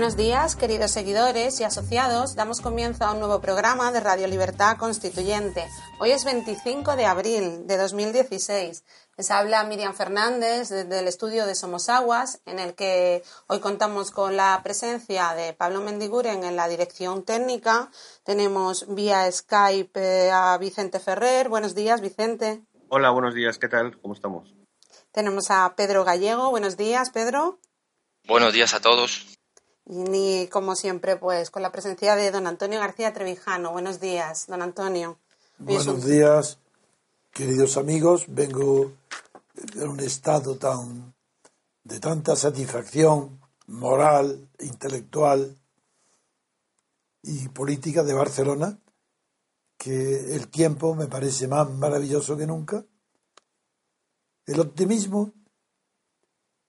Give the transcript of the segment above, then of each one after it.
Buenos días, queridos seguidores y asociados. Damos comienzo a un nuevo programa de Radio Libertad Constituyente. Hoy es 25 de abril de 2016. Les habla Miriam Fernández desde el estudio de Somos Aguas, en el que hoy contamos con la presencia de Pablo Mendiguren en la dirección técnica. Tenemos vía Skype eh, a Vicente Ferrer. Buenos días, Vicente. Hola, buenos días. ¿Qué tal? ¿Cómo estamos? Tenemos a Pedro Gallego. Buenos días, Pedro. Buenos días a todos. Y como siempre, pues con la presencia de don Antonio García Trevijano. Buenos días, don Antonio. Buenos días, queridos amigos. Vengo de un estado tan de tanta satisfacción moral, intelectual y política de Barcelona que el tiempo me parece más maravilloso que nunca. El optimismo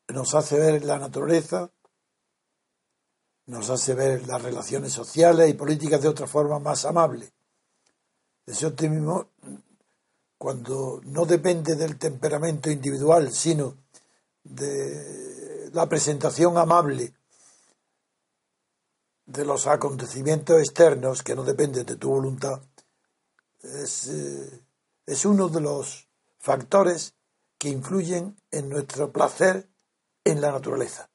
nos hace ver la naturaleza nos hace ver las relaciones sociales y políticas de otra forma más amable. Ese optimismo, cuando no depende del temperamento individual, sino de la presentación amable de los acontecimientos externos, que no dependen de tu voluntad, eh, es uno de los factores que influyen en nuestro placer en la naturaleza.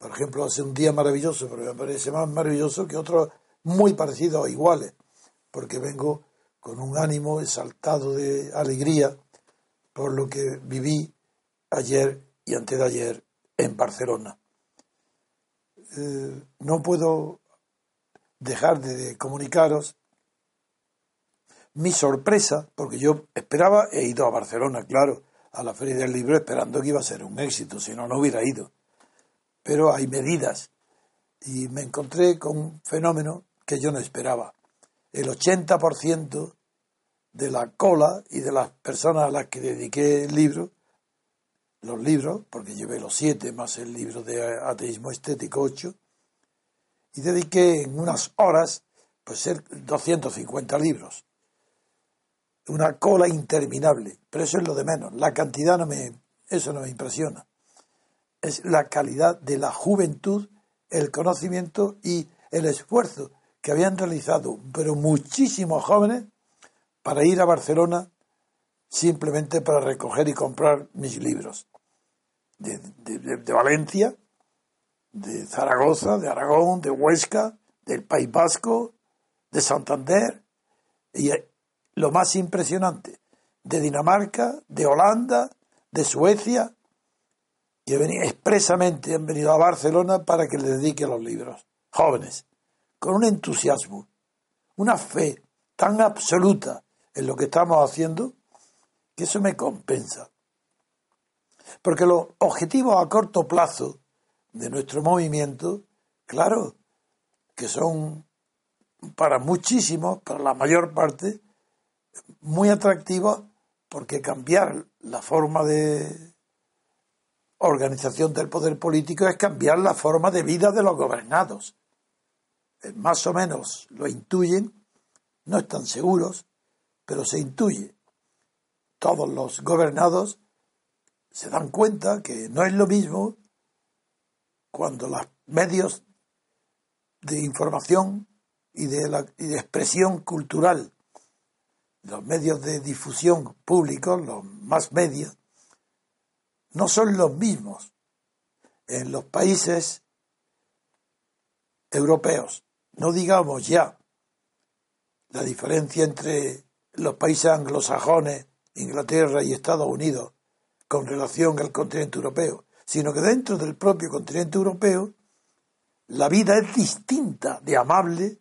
Por ejemplo, hace un día maravilloso, pero me parece más maravilloso que otros muy parecidos o iguales, porque vengo con un ánimo exaltado de alegría por lo que viví ayer y antes de ayer en Barcelona. Eh, no puedo dejar de comunicaros mi sorpresa, porque yo esperaba, he ido a Barcelona, claro, a la Feria del Libro esperando que iba a ser un éxito, si no, no hubiera ido pero hay medidas. Y me encontré con un fenómeno que yo no esperaba. El 80% de la cola y de las personas a las que dediqué el libro, los libros, porque llevé los siete más el libro de ateísmo estético ocho, y dediqué en unas horas, pues ser 250 libros. Una cola interminable, pero eso es lo de menos. La cantidad no me, eso no me impresiona es la calidad de la juventud, el conocimiento y el esfuerzo que habían realizado, pero muchísimos jóvenes, para ir a Barcelona simplemente para recoger y comprar mis libros. De, Valencia, de Zaragoza, de Aragón, de Huesca, del País Vasco, de Santander, y eh, lo más impresionante, de Dinamarca, de Holanda, de Suecia, venía expresamente han venido a Barcelona para que le dedique los libros. Jóvenes, con un entusiasmo, una fe tan absoluta en lo que estamos haciendo, que eso me compensa. Porque los objetivos a corto plazo de nuestro movimiento, claro, que son para muchísimos, para la mayor parte, muy atractivos, porque cambiar la forma de organización del poder político es cambiar la forma de vida de los gobernados. Más o menos lo intuyen, no están seguros, pero se intuye. Todos los gobernados se dan cuenta que no es lo mismo cuando los medios de información y de, la, y de expresión cultural. Los medios de difusión públicos, los más medios, no son los mismos en los países europeos. No digamos ya la diferencia entre los países anglosajones, Inglaterra y Estados Unidos, con relación al continente europeo, sino que dentro del propio continente europeo la vida es distinta de amable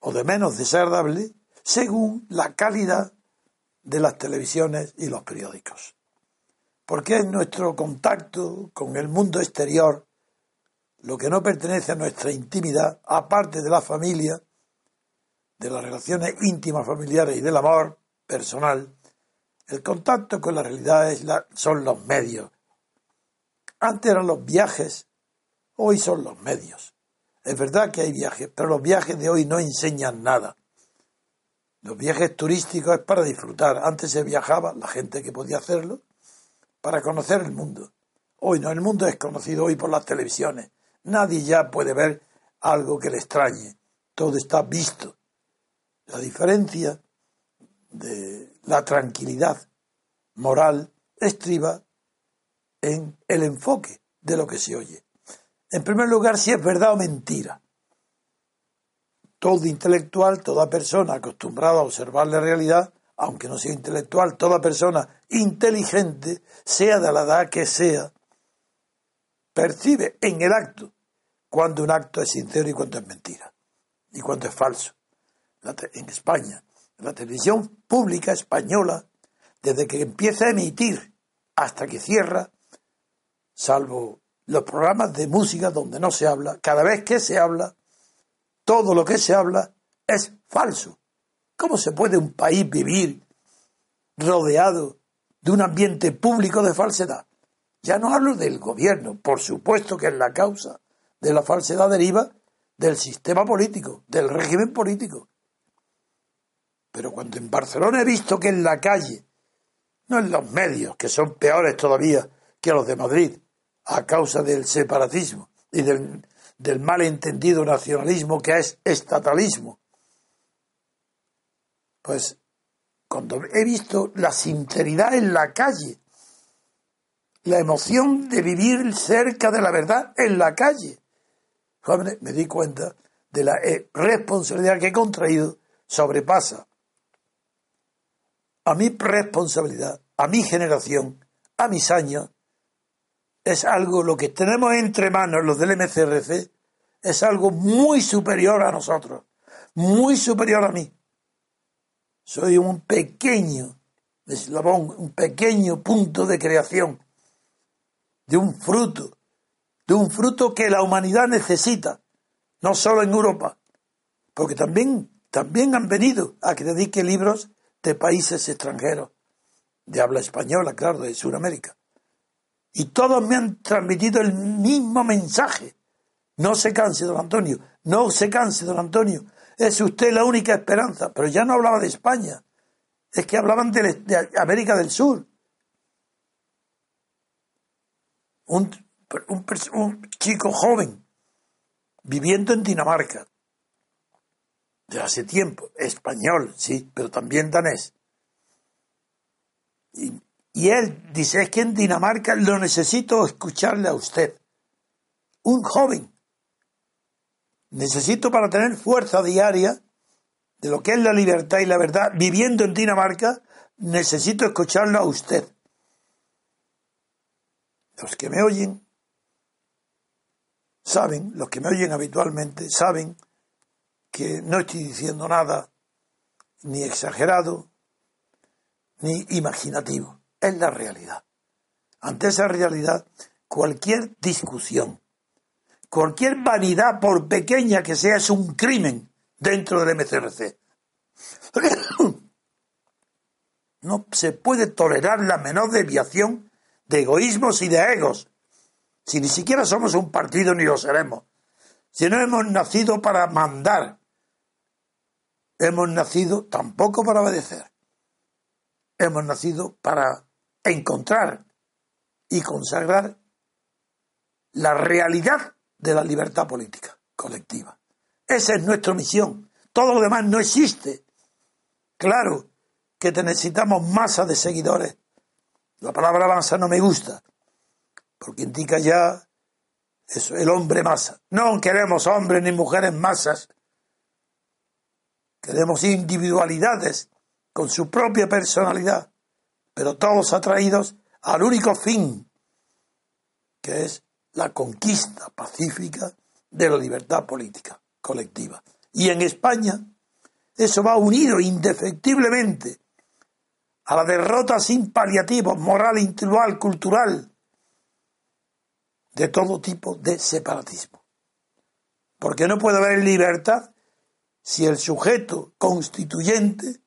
o de menos desagradable según la calidad de las televisiones y los periódicos. Porque es nuestro contacto con el mundo exterior lo que no pertenece a nuestra intimidad, aparte de la familia, de las relaciones íntimas familiares y del amor personal, el contacto con la realidad es la, son los medios. Antes eran los viajes, hoy son los medios. Es verdad que hay viajes, pero los viajes de hoy no enseñan nada. Los viajes turísticos es para disfrutar. Antes se viajaba, la gente que podía hacerlo, para conocer el mundo. Hoy no, el mundo es conocido hoy por las televisiones. Nadie ya puede ver algo que le extrañe. Todo está visto. La diferencia de la tranquilidad moral estriba en el enfoque de lo que se oye. En primer lugar, si es verdad o mentira. Todo intelectual, toda persona acostumbrada a observar la realidad, aunque no sea intelectual, toda persona inteligente, sea de la edad que sea, percibe en el acto cuando un acto es sincero y cuando es mentira, y cuando es falso. En España, la televisión pública española, desde que empieza a emitir hasta que cierra, salvo los programas de música donde no se habla, cada vez que se habla, todo lo que se habla es falso. ¿Cómo se puede un país vivir rodeado de un ambiente público de falsedad? Ya no hablo del gobierno, por supuesto que es la causa de la falsedad deriva del sistema político, del régimen político. Pero cuando en Barcelona he visto que en la calle, no en los medios, que son peores todavía que los de Madrid, a causa del separatismo y del, del malentendido nacionalismo que es estatalismo, pues cuando he visto la sinceridad en la calle, la emoción de vivir cerca de la verdad en la calle, jóvenes, me di cuenta de la eh, responsabilidad que he contraído sobrepasa a mi responsabilidad, a mi generación, a mis años, es algo, lo que tenemos entre manos los del MCRC, es algo muy superior a nosotros, muy superior a mí. Soy un pequeño eslabón, un pequeño punto de creación de un fruto, de un fruto que la humanidad necesita, no solo en Europa, porque también, también han venido a que dedique libros de países extranjeros, de habla española, claro, de Sudamérica. Y todos me han transmitido el mismo mensaje. No se canse, don Antonio, no se canse, don Antonio. Es usted la única esperanza. Pero ya no hablaba de España, es que hablaban de, América del Sur. Un, chico joven viviendo en Dinamarca, de hace tiempo, español, sí, pero también danés. Y, y, él dice, es que en Dinamarca lo necesito escucharle a usted. Un joven. Necesito para tener fuerza diaria de lo que es la libertad y la verdad, viviendo en Dinamarca, necesito escucharlo a usted. Los que me oyen saben, los que me oyen habitualmente, saben que no estoy diciendo nada ni exagerado ni imaginativo. Es la realidad. Ante esa realidad, cualquier discusión, cualquier vanidad, por pequeña que sea, es un crimen dentro del MCRC. No se puede tolerar la menor desviación de egoísmos y de egos. Si ni siquiera somos un partido ni lo seremos. Si no hemos nacido para mandar, hemos nacido tampoco para obedecer. Hemos nacido para encontrar y consagrar la realidad de la libertad política. colectiva. Esa es nuestra misión. Todo lo demás no existe. Claro que necesitamos masa de seguidores. La palabra masa no me gusta, porque indica ya eso, el hombre masa. No queremos hombres ni mujeres masas. Queremos individualidades con su propia personalidad, pero todos atraídos al único fin, que es la conquista pacífica de la libertad política colectiva. Y en España eso va unido indefectiblemente a la derrota sin paliativos moral, intelectual, cultural, de todo tipo de separatismo. Porque no puede haber libertad si el sujeto constituyente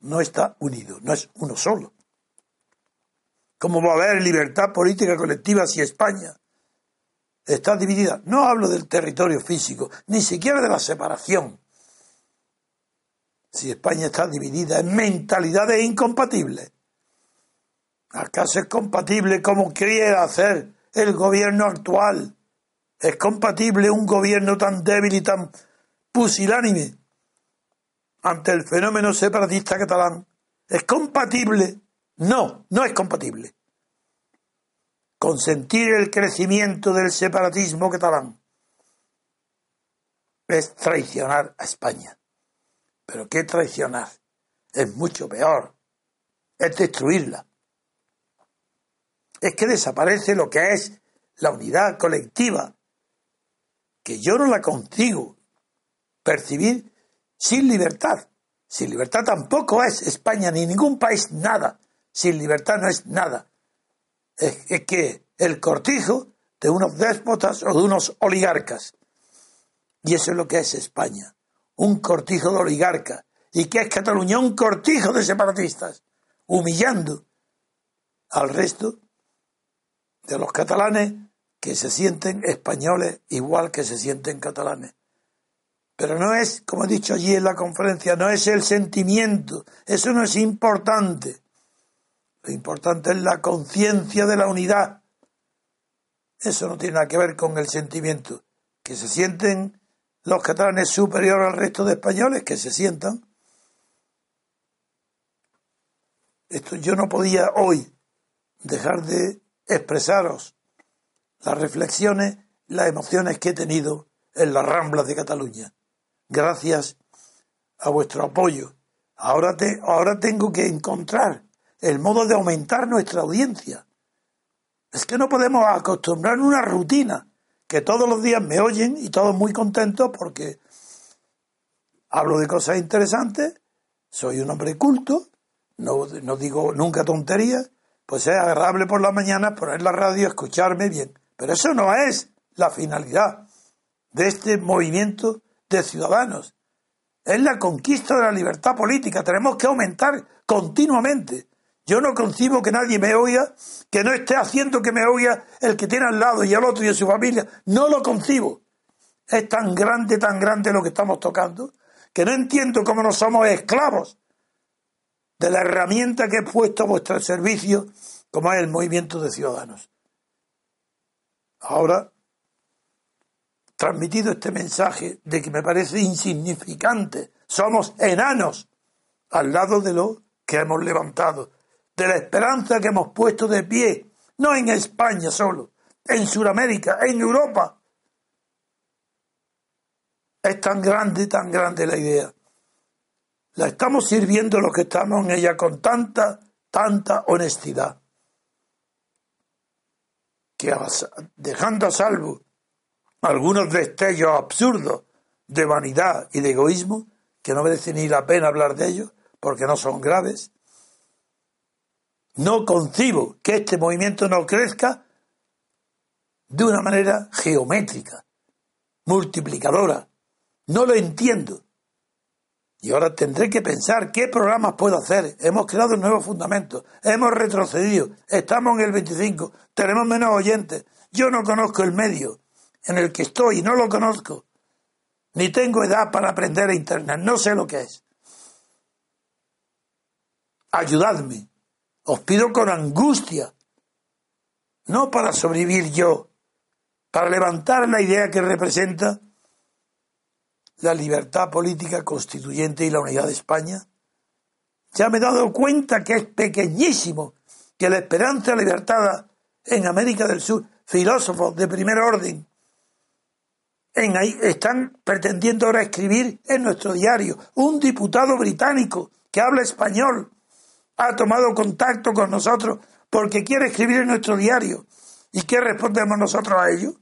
no está unido, no es uno solo. ¿Cómo va a haber libertad política colectiva si España está dividida? No hablo del territorio físico, ni siquiera de la separación. Si España está dividida en mentalidades incompatibles. ¿Acaso es compatible como quiera hacer el gobierno actual? ¿Es compatible un gobierno tan débil y tan pusilánime ante el fenómeno separatista catalán? ¿Es compatible? No, no es compatible. Consentir el crecimiento del separatismo catalán es traicionar a España. Pero ¿qué traicionar? Es mucho peor. Es destruirla. Es que desaparece lo que es la unidad colectiva, que yo no la consigo percibir sin libertad. Sin libertad tampoco es España ni ningún país nada. Sin libertad no es nada. Es, que el cortijo de unos déspotas o de unos oligarcas. Y eso es lo que es España. Un cortijo de oligarcas. ¿Y qué es Cataluña? Un cortijo de separatistas. Humillando al resto de los catalanes que se sienten españoles igual que se sienten catalanes. Pero no es, como he dicho allí en la conferencia, no es el sentimiento, eso no es importante. Lo importante es la conciencia de la unidad. Eso no tiene nada que ver con el sentimiento. Que se sienten los catalanes superior al resto de españoles, que se sientan. Esto yo no podía hoy dejar de expresaros las reflexiones, las emociones que he tenido en las ramblas de Cataluña gracias a vuestro apoyo. Ahora, te, ahora tengo que encontrar el modo de aumentar nuestra audiencia. Es que no podemos acostumbrar una rutina, que todos los días me oyen y todos muy contentos porque hablo de cosas interesantes, soy un hombre culto, no, no digo nunca tonterías, pues es agradable por la mañana poner la radio, escucharme bien. Pero eso no es la finalidad de este movimiento de ciudadanos. Es la conquista de la libertad política. Tenemos que aumentar continuamente. Yo no concibo que nadie me oiga, que no esté haciendo que me oiga el que tiene al lado y al otro y a su familia. No lo concibo. Es tan grande, tan grande lo que estamos tocando, que no entiendo cómo no somos esclavos de la herramienta que he puesto a vuestro servicio, como es el movimiento de ciudadanos. Ahora transmitido este mensaje de que me parece insignificante. Somos enanos al lado de lo que hemos levantado, de la esperanza que hemos puesto de pie, no en España solo, en Sudamérica, en Europa. Es tan grande, tan grande la idea. La estamos sirviendo los que estamos en ella con tanta, tanta honestidad, que dejando a salvo algunos destellos absurdos de vanidad y de egoísmo, que no merece ni la pena hablar de ellos, porque no son graves. No concibo que este movimiento no crezca de una manera geométrica, multiplicadora. No lo entiendo. Y ahora tendré que pensar qué programas puedo hacer. Hemos creado nuevos fundamentos, hemos retrocedido, estamos en el 25, tenemos menos oyentes. Yo no conozco el medio, en el que estoy, no lo conozco, ni tengo edad para aprender a Internet, no sé lo que es. Ayudadme, os pido con angustia, no para sobrevivir yo, para levantar la idea que representa la libertad política constituyente y la unidad de España? Ya me he dado cuenta que es pequeñísimo, que la esperanza libertada en América del Sur, filósofos de primer orden, en ahí están pretendiendo ahora escribir en nuestro diario. Un diputado británico que habla español ha tomado contacto con nosotros porque quiere escribir en nuestro diario. ¿Y qué respondemos nosotros a ello?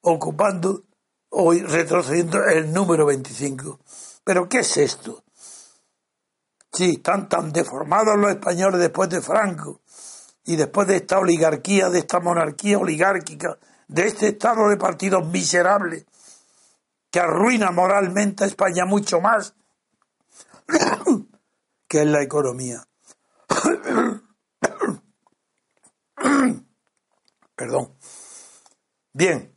Ocupando hoy, retrocediendo el número 25. ¿Pero qué es esto? Sí, están tan deformados los españoles después de Franco y después de esta oligarquía, de esta monarquía oligárquica, de este estado de partidos miserable que arruina moralmente a España mucho más que en la economía. Perdón. Bien,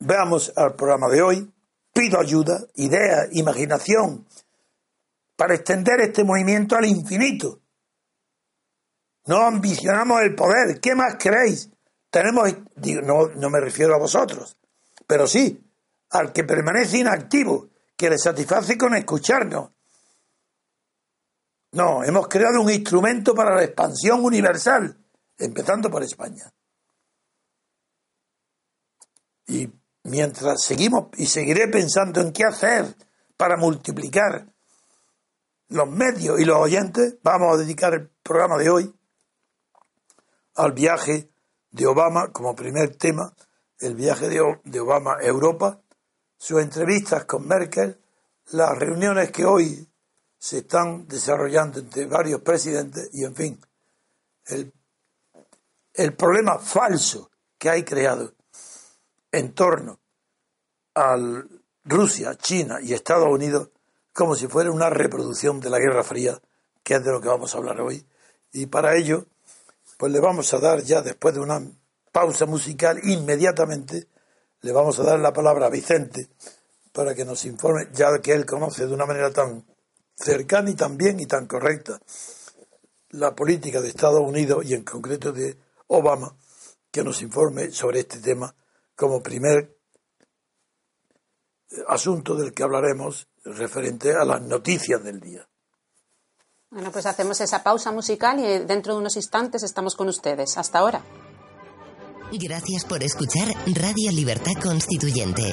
veamos al programa de hoy. Pido ayuda, idea, imaginación, para extender este movimiento al infinito. No ambicionamos el poder. ¿Qué más queréis? Tenemos, no, no me refiero a vosotros, pero sí al que permanece inactivo, que le satisface con escucharnos. No, hemos creado un instrumento para la expansión universal, empezando por España. Y mientras seguimos y seguiré pensando en qué hacer para multiplicar los medios y los oyentes, vamos a dedicar el programa de hoy al viaje de Obama como primer tema, el viaje de, Obama a Europa, sus entrevistas con Merkel, las reuniones que hoy se están desarrollando entre varios presidentes y, en fin, el, el problema falso que hay creado en torno a Rusia, China y Estados Unidos como si fuera una reproducción de la Guerra Fría, que es de lo que vamos a hablar hoy. Y para ello, pues le vamos a dar ya después de una pausa musical, inmediatamente le vamos a dar la palabra a Vicente para que nos informe, ya que él conoce de una manera tan cercana y tan bien y tan correcta la política de Estados Unidos y en concreto de Obama, que nos informe sobre este tema como primer asunto del que hablaremos referente a las noticias del día. Bueno, pues hacemos esa pausa musical y dentro de unos instantes estamos con ustedes. Hasta ahora. Gracias por escuchar Radio Libertad Constituyente.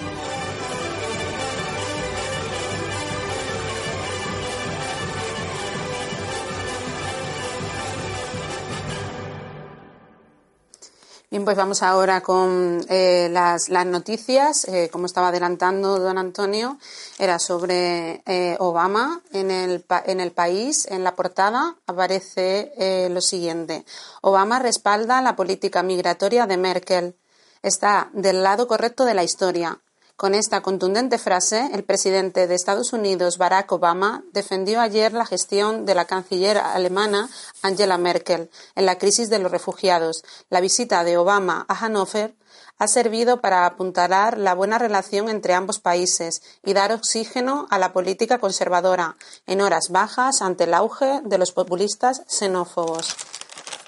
Bien, pues vamos ahora con eh, las, noticias. Eh, como estaba adelantando don Antonio, era sobre eh, Obama en el, en el país. En la portada aparece lo siguiente. Obama respalda la política migratoria de Merkel. Está del lado correcto de la historia. Con esta contundente frase, el presidente de Estados Unidos, Barack Obama, defendió ayer la gestión de la canciller alemana Angela Merkel en la crisis de los refugiados. La visita de Obama a Hannover ha servido para apuntalar la buena relación entre ambos países y dar oxígeno a la política conservadora en horas bajas ante el auge de los populistas xenófobos.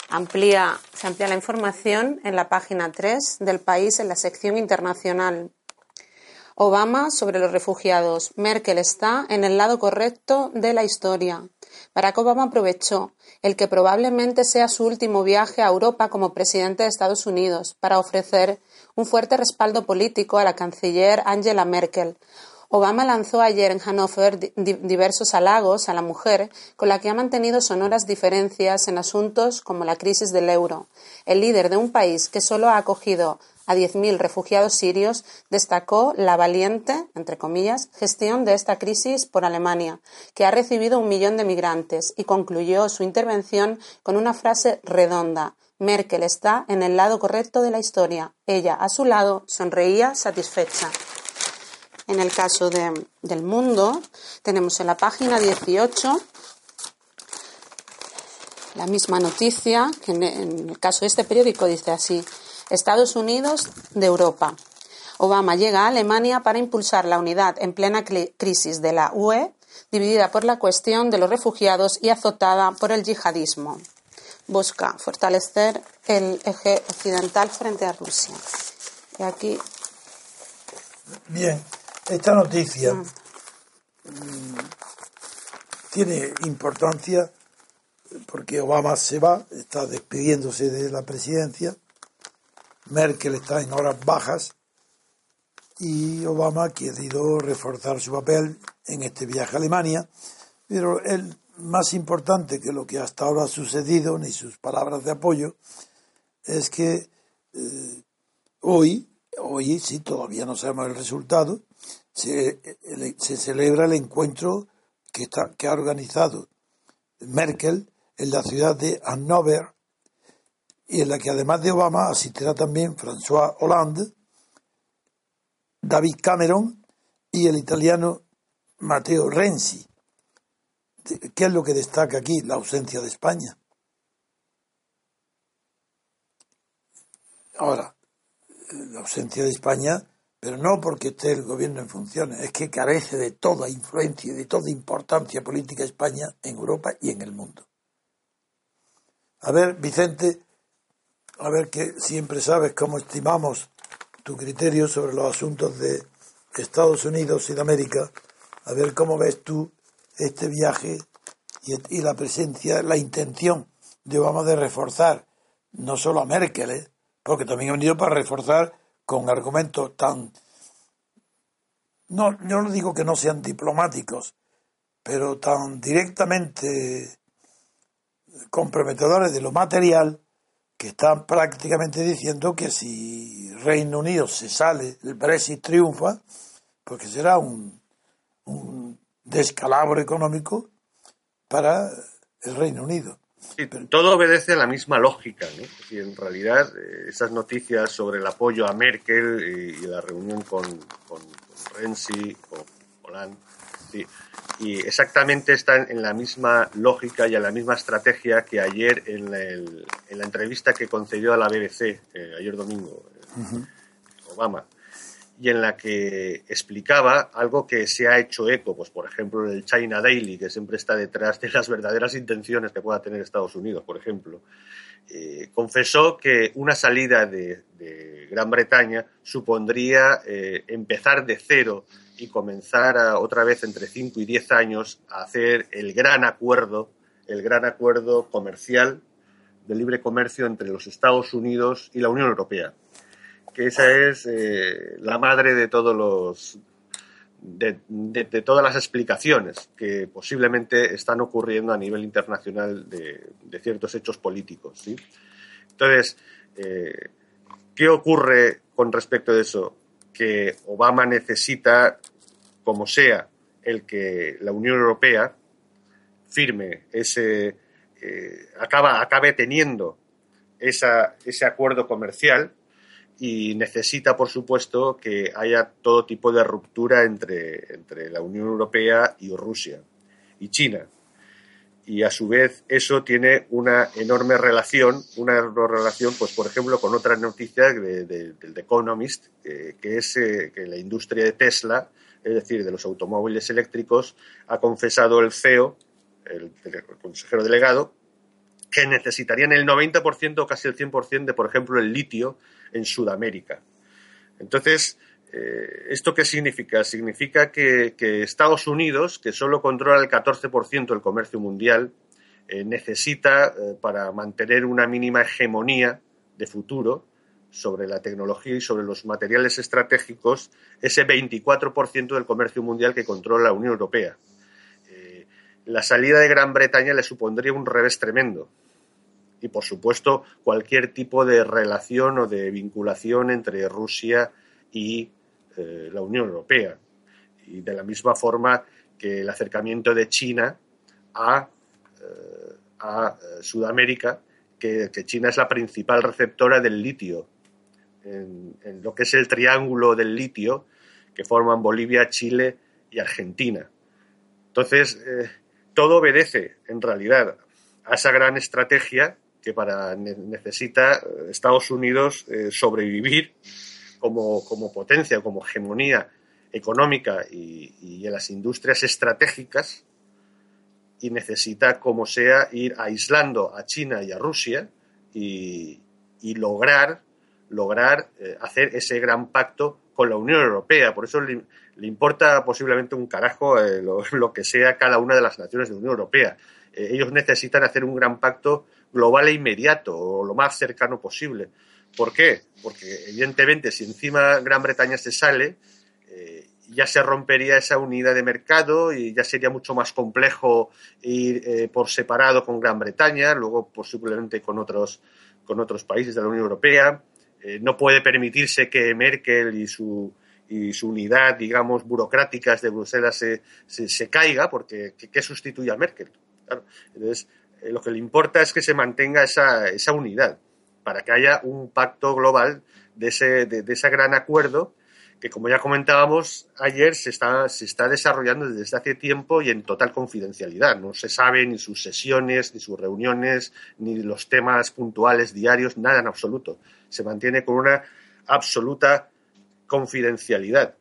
Amplía, se amplía la información en la página 3 del país en la sección internacional. Obama sobre los refugiados. Merkel está en el lado correcto de la historia. Barack Obama aprovechó el que probablemente sea su último viaje a Europa como presidente de Estados Unidos para ofrecer un fuerte respaldo político a la canciller Angela Merkel. Obama lanzó ayer en Hannover diversos halagos a la mujer con la que ha mantenido sonoras diferencias en asuntos como la crisis del euro. El líder de un país que solo ha acogido a 10.000 refugiados sirios, destacó la valiente, entre comillas, gestión de esta crisis por Alemania, que ha recibido un millón de migrantes, y concluyó su intervención con una frase redonda. Merkel está en el lado correcto de la historia. Ella, a su lado, sonreía satisfecha. En el caso del mundo, tenemos en la página 18 la misma noticia, que en el caso de este periódico dice así, Estados Unidos de Europa. Obama llega a Alemania para impulsar la unidad en plena crisis de la UE, dividida por la cuestión de los refugiados y azotada por el yihadismo. Busca fortalecer el eje occidental frente a Rusia. Y aquí. Bien, esta noticia mm. Mm, tiene importancia porque Obama se va, está despidiéndose de la presidencia, Merkel está en horas bajas y Obama ha querido reforzar su papel en este viaje a Alemania, pero el más importante que lo que hasta ahora ha sucedido, ni sus palabras de apoyo, es que eh, hoy, hoy sí, todavía no sabemos el resultado, se, se celebra el encuentro que, está, que ha organizado Merkel en la ciudad de Hannover y en la que además de Obama asistirá también François Hollande, David Cameron y el italiano Matteo Renzi. ¿Qué es lo que destaca aquí? La ausencia de España. Ahora, la ausencia de España, pero no porque esté el gobierno en funciones, es que carece de toda influencia y de toda importancia política España en Europa y en el mundo. A ver, Vicente, a ver que siempre sabes cómo estimamos tu criterio sobre los asuntos de Estados Unidos y de América. A ver cómo ves tú este viaje y, la presencia, la intención de Obama de reforzar no solo a Merkel, ¿eh? porque también ha venido para reforzar con argumentos tan... No, yo no digo que no sean diplomáticos, pero tan directamente comprometedores de lo material que están prácticamente diciendo que si Reino Unido se sale, el Brexit triunfa, porque será un, un descalabro económico para el Reino Unido. todo obedece a la misma lógica. ¿no? en realidad, eh, esas noticias sobre el apoyo a Merkel y, la reunión con, con, con Renzi, con Hollande, sí, y exactamente están en la misma lógica y en la misma estrategia que ayer en la, entrevista que concedió a la BBC, eh, ayer domingo, eh, Obama, y en la que explicaba algo que se ha hecho eco, pues por ejemplo el China Daily, que siempre está detrás de las verdaderas intenciones que pueda tener Estados Unidos, por ejemplo, eh, confesó que una salida de, Gran Bretaña supondría empezar de cero y comenzar otra vez entre 5 y 10 años a hacer el gran acuerdo, el gran acuerdo comercial de libre comercio entre los Estados Unidos y la Unión Europea, que esa es eh, la madre de todos los de, todas las explicaciones que posiblemente están ocurriendo a nivel internacional de, ciertos hechos políticos. Entonces, eh, ¿qué ocurre con respecto a eso? Que Obama necesita como sea el que la Unión Europea firme ese, eh, acaba, acabe teniendo ese acuerdo comercial y necesita, por supuesto, que haya todo tipo de ruptura entre, entre la Unión Europea y Rusia y China. Y a su vez eso tiene una enorme relación, una relación, pues por ejemplo, con otra noticia del The Economist, que es eh, que la industria de Tesla es decir, de los automóviles eléctricos, ha confesado el CEO, el, consejero delegado, que necesitarían el 90% o casi el 100% de, por ejemplo, el litio en Sudamérica. Entonces, eh, ¿esto qué significa? Significa que, Estados Unidos, que solo controla el 14% del comercio mundial, eh, necesita, eh, para mantener una mínima hegemonía de futuro, sobre la tecnología y sobre los materiales estratégicos ese 24% del comercio mundial que controla la Unión Europea. Eh, la salida de Gran Bretaña le supondría un revés tremendo y por supuesto cualquier tipo de relación o de vinculación entre Rusia y eh, la Unión Europea. Y de la misma forma que el acercamiento de China a, eh, a Sudamérica, que, China es la principal receptora del litio, en, lo que es el triángulo del litio que forman Bolivia, Chile y Argentina. Entonces, todo obedece en realidad a esa gran estrategia que para necesita Estados Unidos sobrevivir como, como, potencia, como hegemonía económica y, en las industrias estratégicas y necesita, como sea, ir aislando a China y a Rusia y, lograr, lograr eh, hacer ese gran pacto con la Unión Europea. Por eso le, importa posiblemente un carajo eh, lo, que sea cada una de las naciones de la Unión Europea. Eh, ellos necesitan hacer un gran pacto global e inmediato, o lo más cercano posible. ¿Por qué? Porque evidentemente si encima Gran Bretaña se sale, ya se rompería esa unidad de mercado y ya sería mucho más complejo ir por separado con Gran Bretaña, luego posiblemente con otros, con otros países de la Unión Europea. Eh, no puede permitirse que Merkel y su, y su unidad, digamos, burocráticas de Bruselas se, se, caiga, porque ¿qué, sustituye a Merkel? Entonces, eh, lo que le importa es que se mantenga esa, esa unidad, para que haya un pacto global de ese, de ese gran acuerdo que como ya comentábamos ayer se está, se está desarrollando desde hace tiempo y en total confidencialidad. No se sabe ni sus sesiones, ni sus reuniones, ni los temas puntuales diarios, nada en absoluto. Se mantiene con una absoluta confidencialidad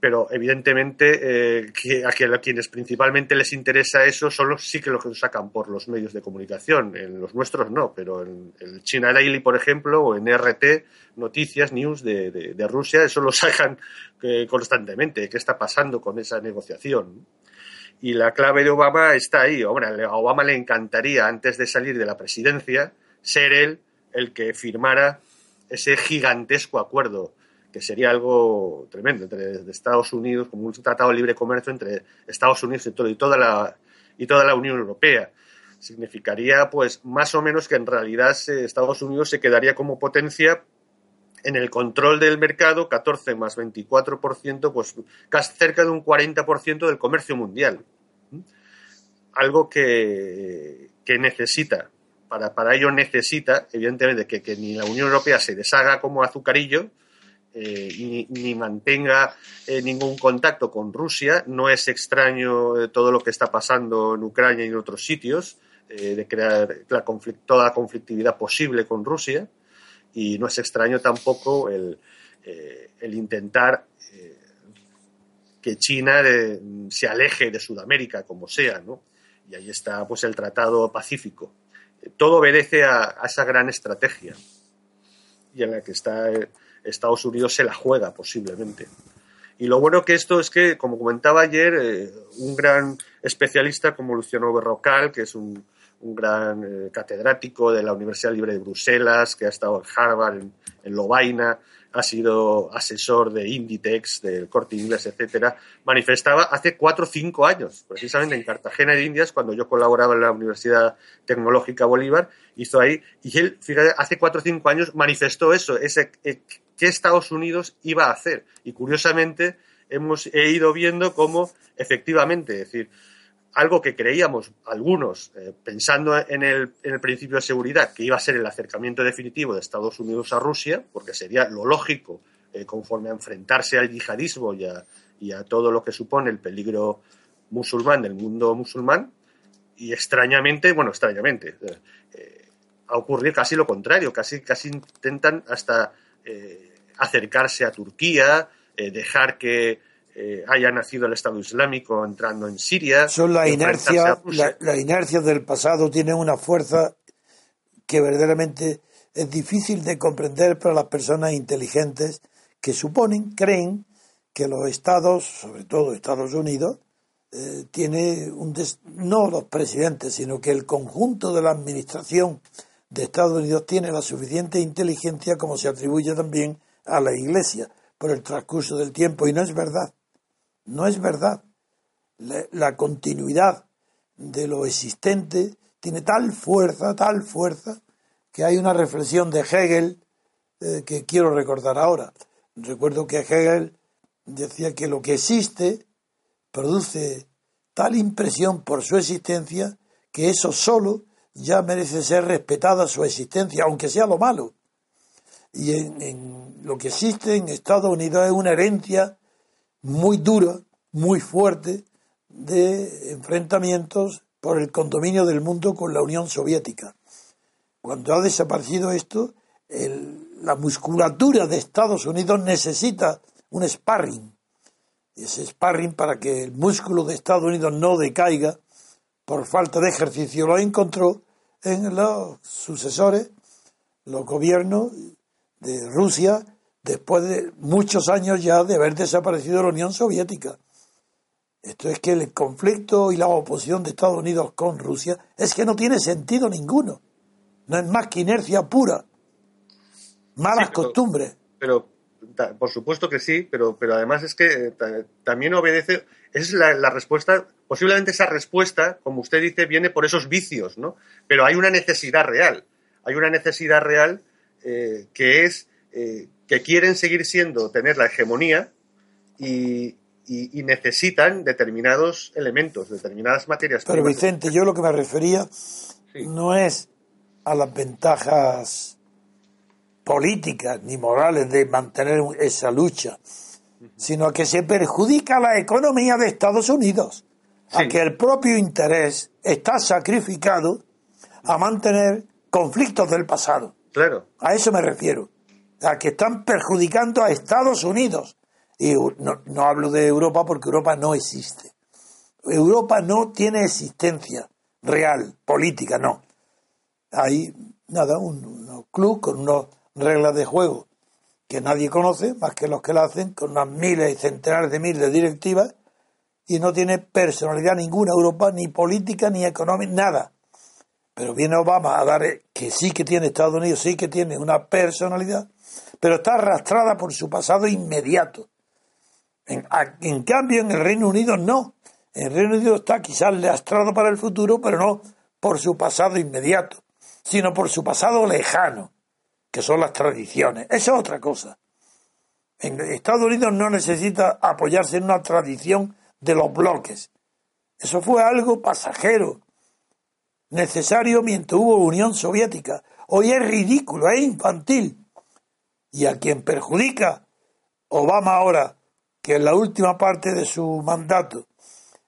pero evidentemente eh, a, quienes principalmente les interesa eso son los sí que los que sacan por los medios de comunicación. En los nuestros no, pero en el China Daily, por ejemplo, o en RT, Noticias, News de, Rusia, eso lo sacan eh, constantemente. ¿Qué está pasando con esa negociación? Y la clave de Obama está ahí. Hombre, a Obama le encantaría, antes de salir de la presidencia, ser él el que firmara ese gigantesco acuerdo que sería algo tremendo entre Estados Unidos, como un tratado de libre comercio entre Estados Unidos y, todo, y, toda la, y toda la Unión Europea. Significaría, pues, más o menos que en realidad Estados Unidos se quedaría como potencia en el control del mercado, 14 más 24%, pues casi cerca de un 40% del comercio mundial. Algo que, que necesita, para, para ello necesita, evidentemente, que, que ni la Unión Europea se deshaga como azucarillo, eh, ni, mantenga eh, ningún contacto con Rusia. No es extraño eh, todo lo que está pasando en Ucrania y en otros sitios, de crear toda la conflictividad posible con Rusia. Y no es extraño tampoco el, intentar que China se aleje de Sudamérica, como sea, Y ahí está pues el Tratado Pacífico. Todo obedece a, a esa gran estrategia y en la que está Estados Unidos se la juega posiblemente. Y lo bueno que esto es que, como comentaba ayer, eh, un gran especialista como Luciano Berrocal, que es un, gran eh, catedrático de la Universidad Libre de Bruselas, que ha estado en Harvard, en, en Lovaina, ha sido asesor de Inditex, del corte inglés, etcétera, manifestaba hace cuatro o cinco años, precisamente en Cartagena de Indias, cuando yo colaboraba en la Universidad Tecnológica Bolívar, hizo ahí, y él, fíjate, hace cuatro o cinco años manifestó eso, ese, qué Estados Unidos iba a hacer. Y curiosamente hemos he ido viendo cómo efectivamente, es decir, algo que creíamos algunos, eh, pensando en el, en el, principio de seguridad, que iba a ser el acercamiento definitivo de Estados Unidos a Rusia, porque sería lo lógico eh, conforme a enfrentarse al yihadismo y a, todo lo que supone el peligro musulmán del mundo musulmán, y extrañamente, bueno, extrañamente, eh, ha ocurrido casi lo contrario, casi, casi intentan hasta acercarse a Turquía, dejar que eh, haya nacido el Estado Islámico entrando en Siria. Son la inercia, la, inercia del pasado tiene una fuerza que verdaderamente es difícil de comprender para las personas inteligentes que suponen, creen que los estados, sobre todo Estados Unidos, eh, tiene un no los presidentes, sino que el conjunto de la administración de Estados Unidos tiene la suficiente inteligencia como se atribuye también a la Iglesia por el transcurso del tiempo y no es verdad. No es verdad. La, continuidad de lo existente tiene tal fuerza, tal fuerza, que hay una reflexión de Hegel eh, que quiero recordar ahora. Recuerdo que Hegel decía que lo que existe produce tal impresión por su existencia que eso solo ya merece ser respetada su existencia, aunque sea lo malo. Y en, lo que existe en Estados Unidos es una herencia muy dura, muy fuerte, de enfrentamientos por el condominio del mundo con la Unión Soviética. Cuando ha desaparecido esto, la musculatura de Estados Unidos necesita un sparring. Ese sparring para que el músculo de Estados Unidos no decaiga por falta de ejercicio lo encontró en los sucesores, los gobiernos de Rusia, después de muchos años ya de haber desaparecido la Unión Soviética. Esto es que el conflicto y la oposición de Estados Unidos con Rusia es que no tiene sentido ninguno. No es más que inercia pura. Malas costumbres. Pero, por supuesto que sí, pero, pero además es que eh, también obedece. Es la, la, respuesta. Posiblemente esa respuesta, como usted dice, viene por esos vicios, ¿no? Pero hay una necesidad real. Hay una necesidad real eh, que es eh, que quieren seguir siendo, tener la hegemonía y, necesitan determinados elementos, determinadas materias. Pero Vicente, yo lo que me refería no es a las ventajas políticas ni morales de mantener esa lucha, sino a que se perjudica la economía de Estados Unidos, a que el propio interés está sacrificado a mantener conflictos del pasado. Claro. A eso me refiero. A que están perjudicando a Estados Unidos. Y no, no hablo de Europa porque Europa no existe. Europa no tiene existencia real, política, no. Hay, nada, un, club con unas reglas de juego que nadie conoce, más que los que la hacen, con unas miles y centenares de miles de directivas, y no tiene personalidad ninguna Europa, ni política, ni económica, nada. Pero viene Obama a dar que sí que tiene Estados Unidos, sí que tiene una personalidad, pero está arrastrada por su pasado inmediato. En, cambio, en el Reino Unido no. En el Reino Unido está quizás lastrado para el futuro, pero no por su pasado inmediato, sino por su pasado lejano, que son las tradiciones. Esa es otra cosa. En Estados Unidos no necesita apoyarse en una tradición de los bloques. Eso fue algo pasajero, necesario mientras hubo Unión Soviética. Hoy es ridículo, es infantil. Y a quien perjudica Obama ahora, que en la última parte de su mandato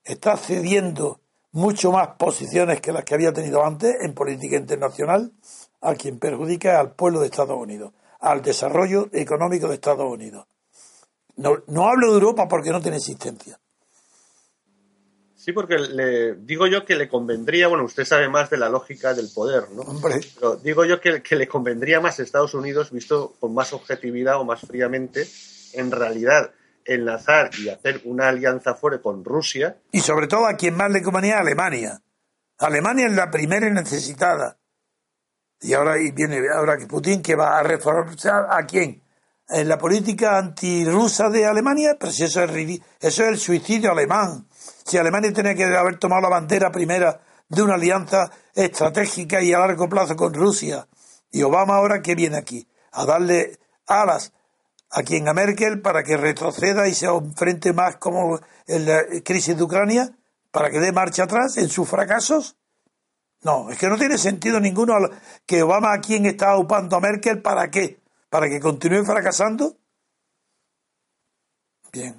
está cediendo mucho más posiciones que las que había tenido antes en política internacional, a quien perjudica al pueblo de Estados Unidos, al desarrollo económico de Estados Unidos. No, no hablo de Europa porque no tiene existencia. Sí, porque le digo yo que le convendría, bueno, usted sabe más de la lógica del poder, ¿no? Hombre. Pero digo yo que, que le convendría más a Estados Unidos, visto con más objetividad o más fríamente, en realidad enlazar y hacer una alianza fuerte con Rusia. Y sobre todo a quien más le convenía a Alemania. Alemania es la primera necesitada. Y ahora y viene ahora que Putin que va a reforzar a quién? En la política antirrusa de Alemania, pero si eso es eso es el suicidio alemán si Alemania tenía que haber tomado la bandera primera de una alianza estratégica y a largo plazo con Rusia, y Obama ahora que viene aquí, a darle alas a quien a Merkel para que retroceda y se enfrente más como en la crisis de Ucrania, para que dé marcha atrás en sus fracasos. No, es que no tiene sentido ninguno que Obama a quien está upando a Merkel, ¿para qué? ¿Para que continúe fracasando? Bien,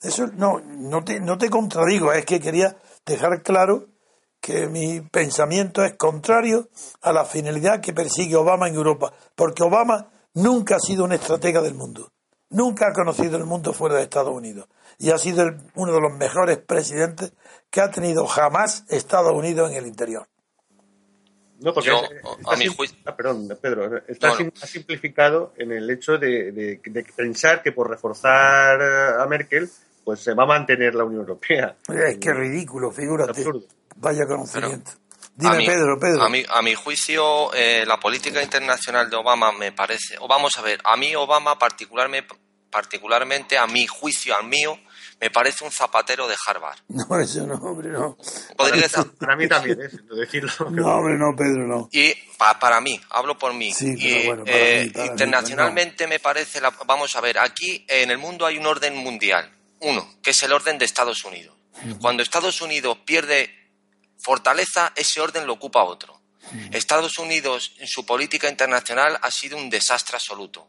eso no, no te, no te contradigo, es que quería dejar claro que mi pensamiento es contrario a la finalidad que persigue Obama en Europa, porque Obama nunca ha sido un estratega del mundo, nunca ha conocido el mundo fuera de Estados Unidos y ha sido uno de los mejores presidentes que ha tenido jamás Estados Unidos en el interior. No, porque ah, perdón, Pedro, está simplificado en el hecho de, de, pensar que por reforzar a Merkel pues se va a mantener la Unión Europea. Es que ridículo, figúrate. Vaya conocimiento. Dime, Pedro, Pedro. A mi, a mi juicio, eh, la política internacional de Obama me parece, o vamos a ver, a mí Obama particularmente, particularmente a mi juicio, al mío, me parece un zapatero de Harvard. No, eso no, hombre, no. Podría Para, para mí también, ¿eh? Decirlo. No, hombre, no, Pedro, no. Y pa- para mí, hablo por mí. Sí, pero y, bueno, para eh, mí, para mí, internacionalmente me parece, la- vamos a ver, aquí en el mundo hay un orden mundial, uno, que es el orden de Estados Unidos. Cuando Estados Unidos pierde fortaleza, ese orden lo ocupa otro. Estados Unidos en su política internacional ha sido un desastre absoluto.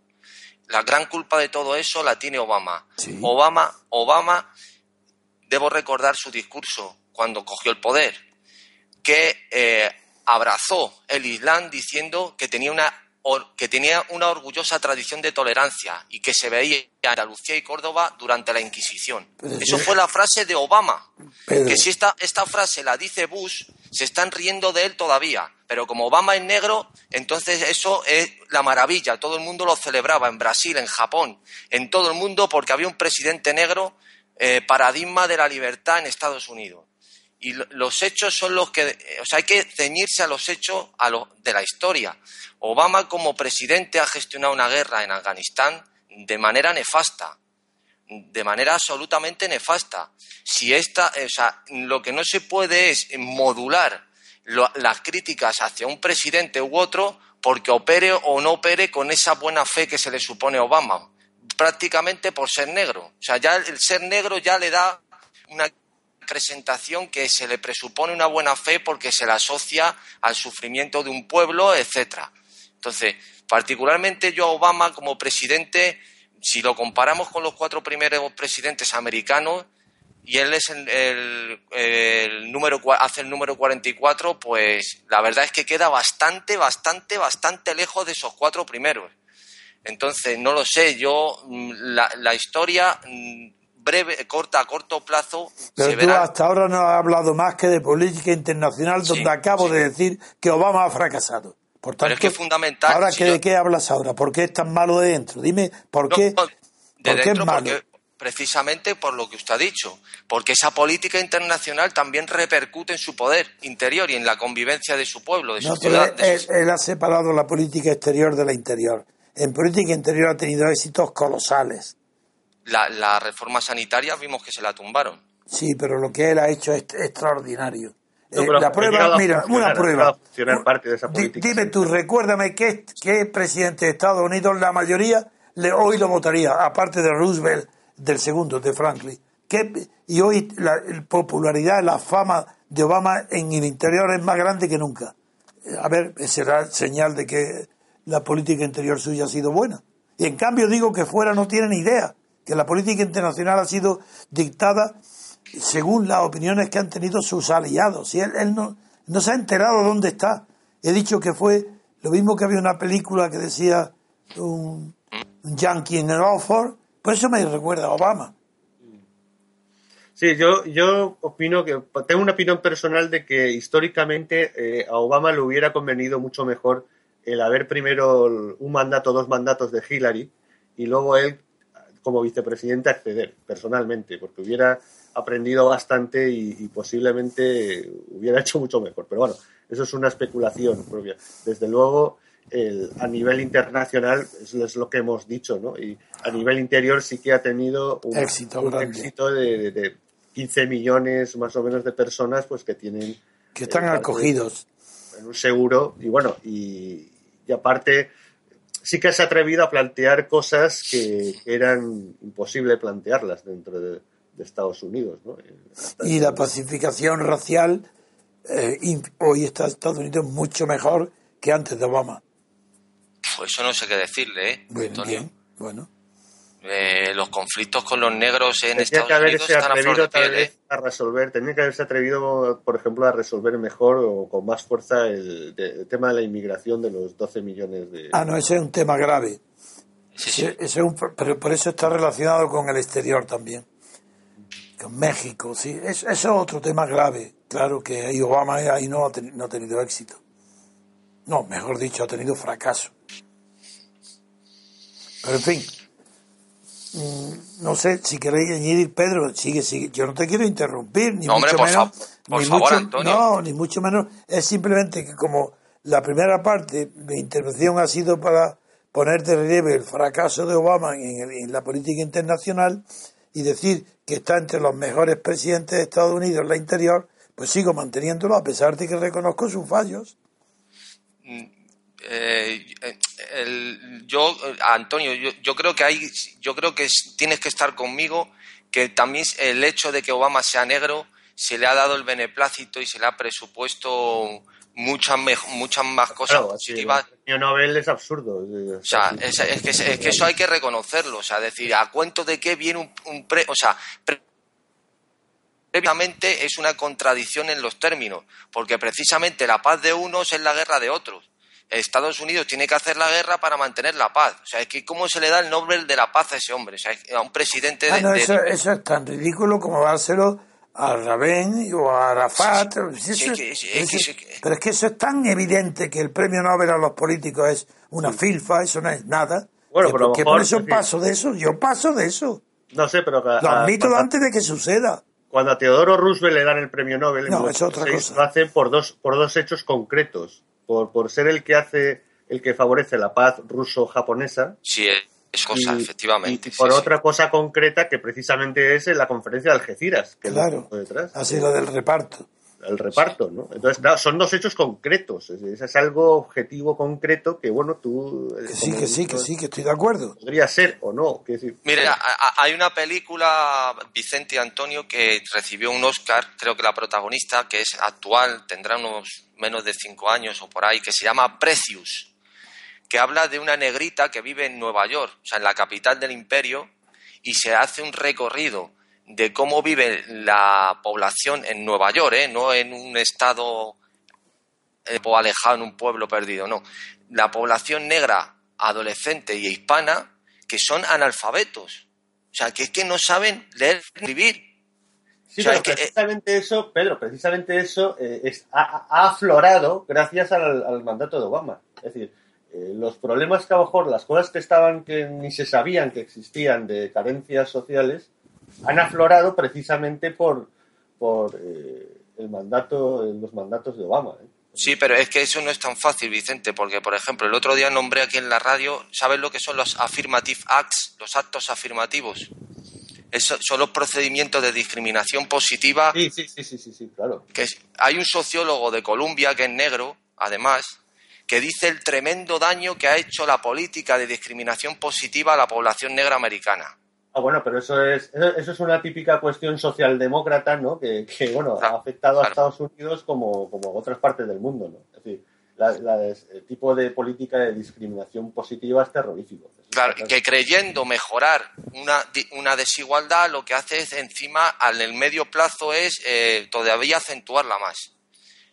La gran culpa de todo eso la tiene Obama. Sí. Obama, Obama, debo recordar su discurso cuando cogió el poder que eh, abrazó el Islam diciendo que tenía una que tenía una orgullosa tradición de tolerancia y que se veía en Andalucía y Córdoba durante la Inquisición. Pero Eso fue la frase de Obama. Pedro. Que si esta, esta frase la dice Bush, se están riendo de él todavía. Pero como Obama es negro, entonces eso es la maravilla. Todo el mundo lo celebraba en Brasil, en Japón, en todo el mundo, porque había un presidente negro, eh, paradigma de la libertad en Estados Unidos. Y lo- los hechos son los que, eh, o sea, hay que ceñirse a los hechos de la historia. Obama como presidente ha gestionado una guerra en Afganistán de manera nefasta, de manera absolutamente nefasta. Si esta, o sea, lo que no se puede es modular las críticas hacia un presidente u otro porque opere o no opere con esa buena fe que se le supone a Obama, prácticamente por ser negro. O sea, ya el ser negro ya le da una presentación que se le presupone una buena fe porque se le asocia al sufrimiento de un pueblo, etcétera. Entonces, particularmente yo a Obama como presidente, si lo comparamos con los cuatro primeros presidentes americanos, y él es el, el- el número hace el número 44, pues la verdad es que queda bastante, bastante, bastante lejos de esos cuatro primeros. Entonces, no lo sé, yo mm, la, la historia mm, breve, corta, a corto plazo Pero se tú verá. hasta ahora no has hablado más que de política internacional, Sí, donde acabo sí. de decir que Obama ha fracasado. Por tanto, Pero es que es fundamental, Ahora, si ¿qué, yo- ¿de qué hablas ahora? ¿Por qué es tan malo de dentro? Dime, ¿por qué, No, de por qué es malo? porque precisamente por lo que usted ha dicho, porque esa política internacional también repercute en su poder interior y en la convivencia de su pueblo, de su No, pero ciudad. él, de él- su- él ha separado la política exterior de la interior. En política interior ha tenido éxitos colosales. La, la reforma sanitaria vimos que se la tumbaron. Sí, pero lo que él ha hecho es extraordinario. No, Eh, la prueba, mira, una prueba. parte de esa política, Dime sí. tú, recuérdame qué, qué presidente de Estados Unidos la mayoría le, hoy lo votaría, aparte de Roosevelt, del segundo, de Franklin. ¿Qué- y hoy la popularidad, la fama de Obama en el interior es más grande que nunca. Eh, A ver, será señal de que la política interior suya ha sido buena. Y en cambio digo que fuera no tienen idea, que la política internacional ha sido dictada según las opiniones que han tenido sus aliados. Y él, no, no se ha enterado dónde está. He dicho que fue lo mismo que había una película que decía un, un yankee en el Oxford. Por eso me recuerda a Obama. Sí, yo, yo opino que tengo una opinión personal de que históricamente eh, a Obama le hubiera convenido mucho mejor el haber primero un mandato, dos mandatos de Hillary y luego él como vicepresidente acceder personalmente, porque hubiera aprendido bastante y, y posiblemente hubiera hecho mucho mejor. Pero bueno, eso es una especulación propia. Desde luego, el- a nivel internacional es, es lo que hemos dicho, ¿no? Y a nivel interior sí que ha tenido un Éxito un grande. éxito de, de- de 15 millones más o menos de personas pues que tienen Que están eh, acogidos. en un seguro y bueno y, y aparte sí que se ha atrevido a plantear cosas que eran imposible plantearlas dentro de, de Estados Unidos ¿no? Hasta Y la pacificación racial, eh, hoy está Estados Unidos mucho mejor que antes de Obama. Pues eso no sé qué decirle, ¿eh, Bueno, Antonio? bien, bueno. Eh, los conflictos con los negros en Estados que Unidos están a flor atrevido de piel, vez ¿eh? a resolver, tendría que haberse atrevido, por ejemplo, a resolver mejor o con más fuerza el, tema de la inmigración de los 12 millones de... Ah, no, ese es un tema grave. Sí, sí. Ese- ese es un- pero por eso está relacionado con el exterior también. Con México, sí. Es- Eso es otro tema grave. Claro que ahí Obama ahí no ha, teni- no ha tenido éxito. No, mejor dicho, ha tenido fracaso. Pero en fin, mm, no sé si queréis añadir, Pedro, sigue, sigue. Yo no te quiero interrumpir, ni No, mucho menos. por ni favor, mucho, Antonio. No, ni mucho menos. Es simplemente que como la primera parte, mi intervención ha sido para poner de relieve el fracaso de Obama en, el- en la política internacional y decir que está entre los mejores presidentes de Estados Unidos en la interior, pues sigo manteniéndolo a pesar de que reconozco sus fallos. Eh, el, yo, Antonio, yo, yo, creo que hay, yo creo que tienes que estar conmigo que también el hecho de que Obama sea negro se le ha dado el beneplácito y se le ha presupuesto muchas muchas más cosas positivas. el premio Nobel es absurdo. O sea, es, que, es, que, eso hay que reconocerlo. O sea, decir, ¿a cuento de qué viene un, un pre, O sea, previamente es una contradicción en los términos, porque precisamente la paz de unos es la guerra de otros. Estados Unidos tiene que hacer la guerra para mantener la paz. O sea, es que ¿cómo se le da el Nobel de la paz a ese hombre? O sea, a un presidente ah, de, no, eso, eso, es tan ridículo como dárselo a Rabén o a Arafat. pero es que eso es tan evidente que el premio Nobel a los políticos es una filfa, eso no es nada. Bueno, pero que por eso paso de eso, yo paso de eso. No sé, pero... Lo admito antes de que suceda. Cuando a Teodoro Roosevelt le dan el premio Nobel, no, es otra cosa. lo hacen por dos, por dos hechos concretos. Por, por ser el que hace, el que favorece la paz ruso-japonesa. Sí, es cosa, efectivamente. Y por otra cosa concreta que precisamente es en la conferencia de Algeciras. Que claro, detrás. ha sido del reparto. El reparto, ¿no? Entonces, son dos hechos concretos. Es, es, algo objetivo, concreto, que bueno, tú... Que sí, que sí, que sí, que estoy de acuerdo. Podría ser o no. Decir, Mira, hay una película, Vicente Antonio, que recibió un Oscar, creo que la protagonista, que es actual, tendrá unos menos de cinco años o por ahí, que se llama Precious que habla de una negrita que vive en Nueva York, o sea, en la capital del imperio, y se hace un recorrido de cómo vive la población en Nueva York, ¿eh? no en un estado eh, alejado, en un pueblo perdido, no. La población negra, adolescente y hispana, que son analfabetos. O sea, que es que no saben leer y escribir. Sí, pero precisamente eso, Pedro, precisamente eso eh, ha, aflorado gracias al, al mandato de Obama. Es decir, eh, los problemas que a lo mejor, las cosas que estaban que ni se sabían que existían de carencias sociales, han aflorado precisamente por, por eh, el mandato, los mandatos de Obama. ¿eh? Sí, pero es que eso no es tan fácil, Vicente, porque, por ejemplo, el otro día nombré aquí en la radio, ¿sabes lo que son los affirmative acts, los actos afirmativos? Eso son los procedimientos de discriminación positiva. Sí, sí, sí, sí, sí, claro. Que hay un sociólogo de Columbia que es negro, además, que dice el tremendo daño que ha hecho la política de discriminación positiva a la población negra americana. Ah, bueno, pero eso es, eso es una típica cuestión socialdemócrata, ¿no? Que, bueno, ha afectado a Estados Unidos como, como a otras partes del mundo, ¿no? Es decir, el tipo de política de discriminación positiva es terrorífico. Claro, que creyendo mejorar una, una desigualdad, lo que hace es encima, al el medio plazo, es eh, todavía acentuarla más.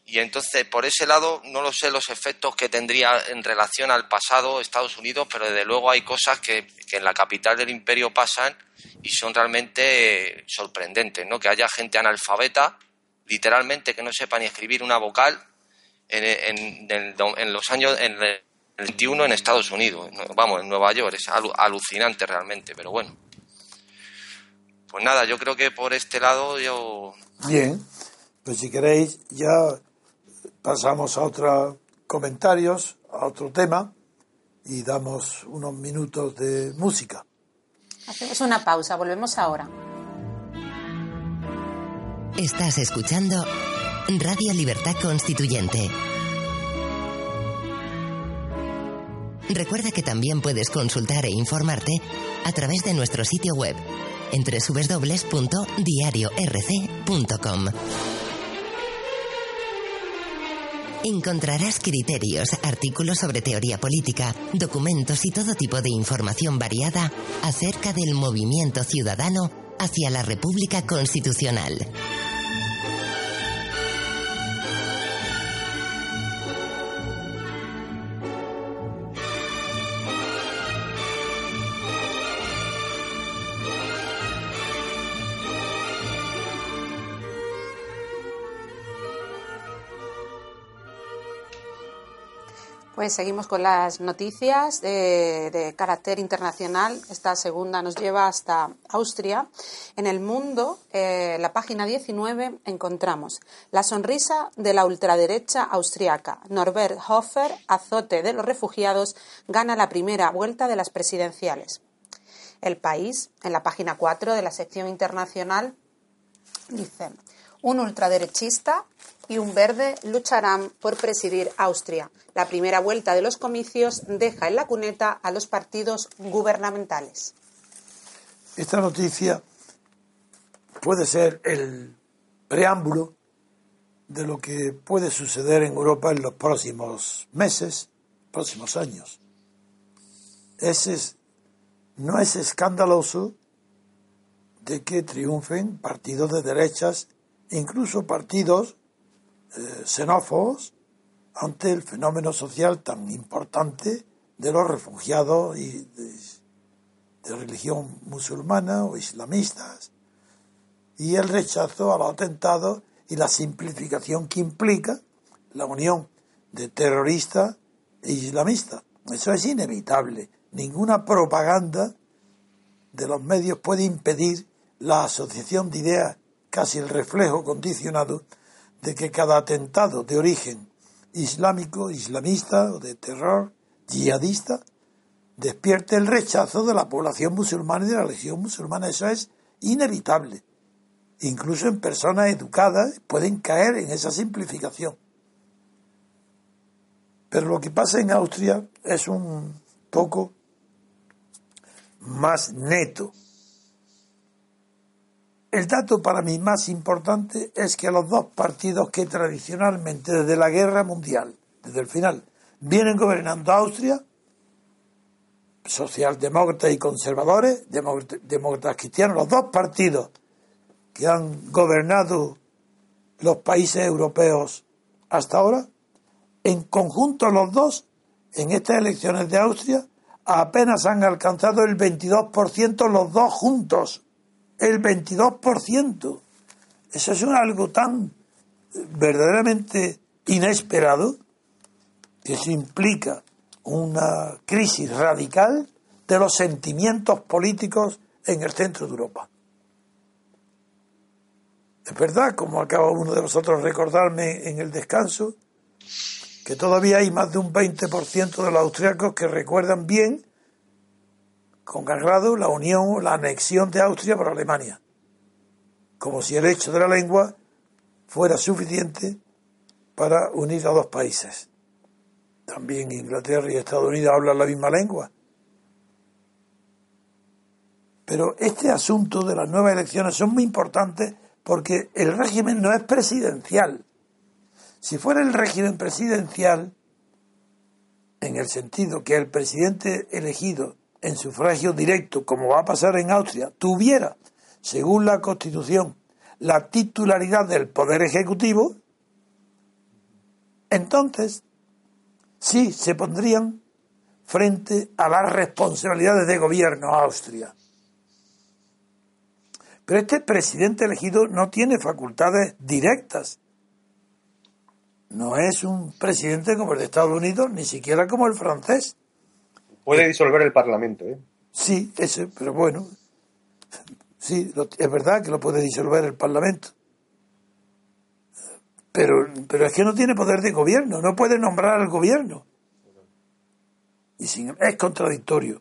Y entonces, por ese lado, no lo sé los efectos que tendría en relación al pasado Estados Unidos, pero desde luego hay cosas que, en la capital del imperio pasan y son realmente sorprendentes, ¿no? Que haya gente analfabeta, literalmente, que no sepa ni escribir una vocal en, en, los años en el 21 en Estados Unidos, vamos, en Nueva York, es alucinante realmente, pero bueno. Pues nada, yo creo que por este lado yo... Bien, pues si queréis ya pasamos a otros comentarios, a otro tema y damos unos minutos de música. Hacemos una pausa, volvemos ahora. Estás escuchando Radio Libertad Constituyente. Recuerda que también puedes consultar e informarte a través de nuestro sitio web en www.diariorc.com. Encontrarás criterios, artículos sobre teoría política, documentos y todo tipo de información variada acerca del movimiento ciudadano hacia la República Constitucional. Pues seguimos con las noticias de, carácter internacional. Esta segunda nos lleva hasta Austria. En el mundo, eh, la página 19, encontramos la sonrisa de la ultraderecha austriaca. Norbert Hofer, azote de los refugiados, gana la primera vuelta de las presidenciales. El País, en la página 4 de la sección internacional, dice, un ultraderechista y un verde lucharán por presidir Austria. La primera vuelta de los comicios deja en la cuneta a los partidos gubernamentales. Esta noticia puede ser el preámbulo de lo que puede suceder en Europa en los próximos meses, próximos años. Ese no es escandaloso de que triunfen partidos de derechas, incluso partidos eh, xenófobos, ante el fenómeno social tan importante de los refugiados y de religión musulmana o islamistas, y el rechazo a los atentados y la simplificación que implica la unión de terroristas e islamistas. Eso es inevitable. Ninguna propaganda de los medios puede impedir la asociación de ideas, casi el reflejo condicionado de que cada atentado de origen islámico, islamista o de terror yihadista despierte el rechazo de la población musulmana y de la religión musulmana. Eso es inevitable incluso en personas educadas, pueden caer en esa simplificación. Pero lo que pasa en Austria es un poco más neto. El dato para mí más importante es que los dos partidos que tradicionalmente desde la guerra mundial, desde el final, vienen gobernando Austria, socialdemócratas y conservadores, demócratas cristianos, los dos partidos que han gobernado los países europeos hasta ahora, en conjunto los dos, en estas elecciones de Austria, apenas han alcanzado el 22% los dos juntos. El 22%. Eso es algo tan verdaderamente inesperado que eso implica una crisis radical de los sentimientos políticos en el centro de Europa. Es verdad, como acaba uno de vosotros recordarme en el descanso, que todavía hay más de un 20% de los austriacos que recuerdan bien, con la unión, la anexión de Austria por Alemania. Como si el hecho de la lengua fuera suficiente para unir a dos países. También Inglaterra y Estados Unidos hablan la misma lengua. Pero este asunto de las nuevas elecciones son muy importantes porque el régimen no es presidencial. Si fuera el régimen presidencial, en el sentido que el presidente elegido en sufragio directo, como va a pasar en Austria, tuviera, según la Constitución, la titularidad del Poder Ejecutivo, entonces sí se pondrían frente a las responsabilidades de gobierno a Austria. Pero este presidente elegido no tiene facultades directas. No es un presidente como el de Estados Unidos, ni siquiera como el francés. Puede disolver el Parlamento, ¿eh? Sí, eso, pero bueno. Sí, es verdad que lo puede disolver el Parlamento. Pero, pero es que no tiene poder de gobierno, no puede nombrar al gobierno. Y sin, es contradictorio.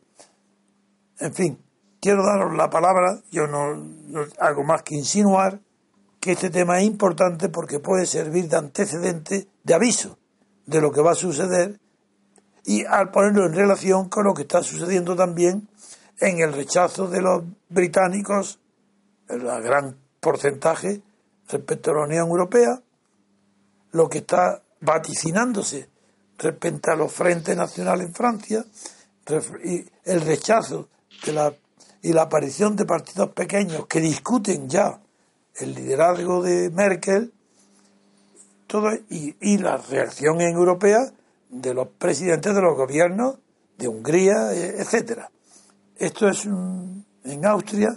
En fin, quiero daros la palabra, yo no, hago más que insinuar que este tema es importante porque puede servir de antecedente, de aviso de lo que va a suceder y al ponerlo en relación con lo que está sucediendo también en el rechazo de los británicos, el gran porcentaje respecto a la Unión Europea, lo que está vaticinándose respecto a los frentes nacionales en Francia, y el rechazo de la y la aparición de partidos pequeños que discuten ya el liderazgo de Merkel todo, y, la reacción en europea de los presidentes de los gobiernos de Hungría, e, etcétera. Esto es en Austria,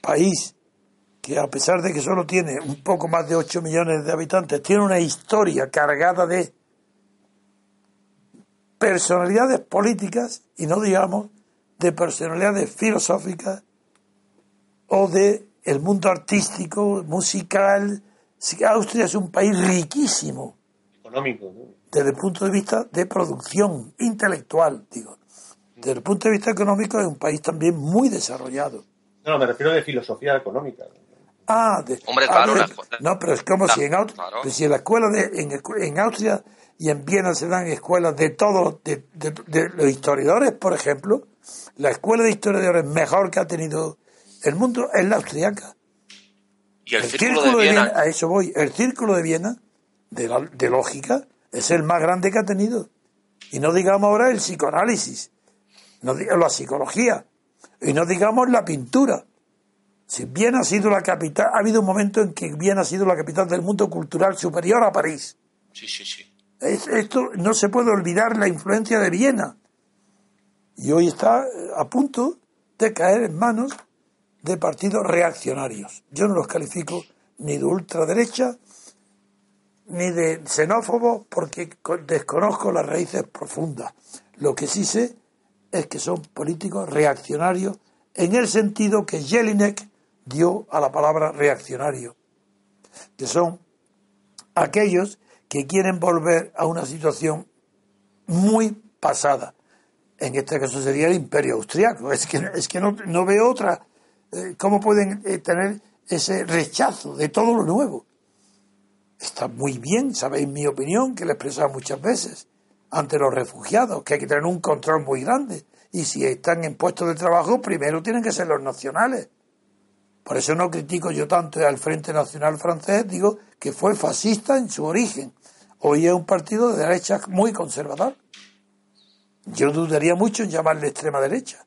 país que a pesar de que solo tiene un poco más de 8 millones de habitantes, tiene una historia cargada de personalidades políticas y no digamos de personalidades filosóficas o de el mundo artístico, musical. Austria es un país riquísimo. Económico, Desde el punto de vista de producción intelectual, digo. Desde el punto de vista económico es un país también muy desarrollado. No, no, me refiero de filosofía económica. Ah, de, Hombre, a claro, ver, la- no, pero es como la- si en, Aust- claro. pues si en la escuela de, en, Austria y en Viena se dan escuelas de todos, de, de- de los historiadores, por ejemplo, la escuela de historiadores mejor que ha tenido el mundo es la austriaca. Y el, El círculo, círculo de de Viena, Viena, a eso voy, el círculo de Viena, de, la- de lógica, es el más grande que ha tenido. Y no digamos ahora el psicoanálisis, no digamos la psicología, y no digamos la pintura. Si Viena ha sido la capital, ha habido un momento en que Viena ha sido la capital del mundo cultural superior a París. sí, sí, sí. Es- esto no se puede olvidar la influencia de Viena. Y hoy está a punto de caer en manos de partidos reaccionarios. Yo no los califico ni de ultraderecha ni de xenófobos porque co- desconozco las raíces profundas. Lo que sí sé es que son políticos reaccionarios en el sentido que Jelinek dio a la palabra reaccionario, que son aquellos que quieren volver a una situación muy pasada. En este caso sería el imperio austriaco. Es que, es que no, no veo otra. eh, ¿Cómo pueden eh, tener ese rechazo de todo lo nuevo? Está muy bien, sabéis mi opinión, que la he expresado muchas veces, ante los refugiados, que hay que tener un control muy grande. Y si están en puestos de trabajo, primero tienen que ser los nacionales. Por eso no critico yo tanto al Frente Nacional francés, digo que fue fascista en su origen. Hoy es un partido de derecha muy conservador. Yo dudaría mucho en llamarle extrema derecha.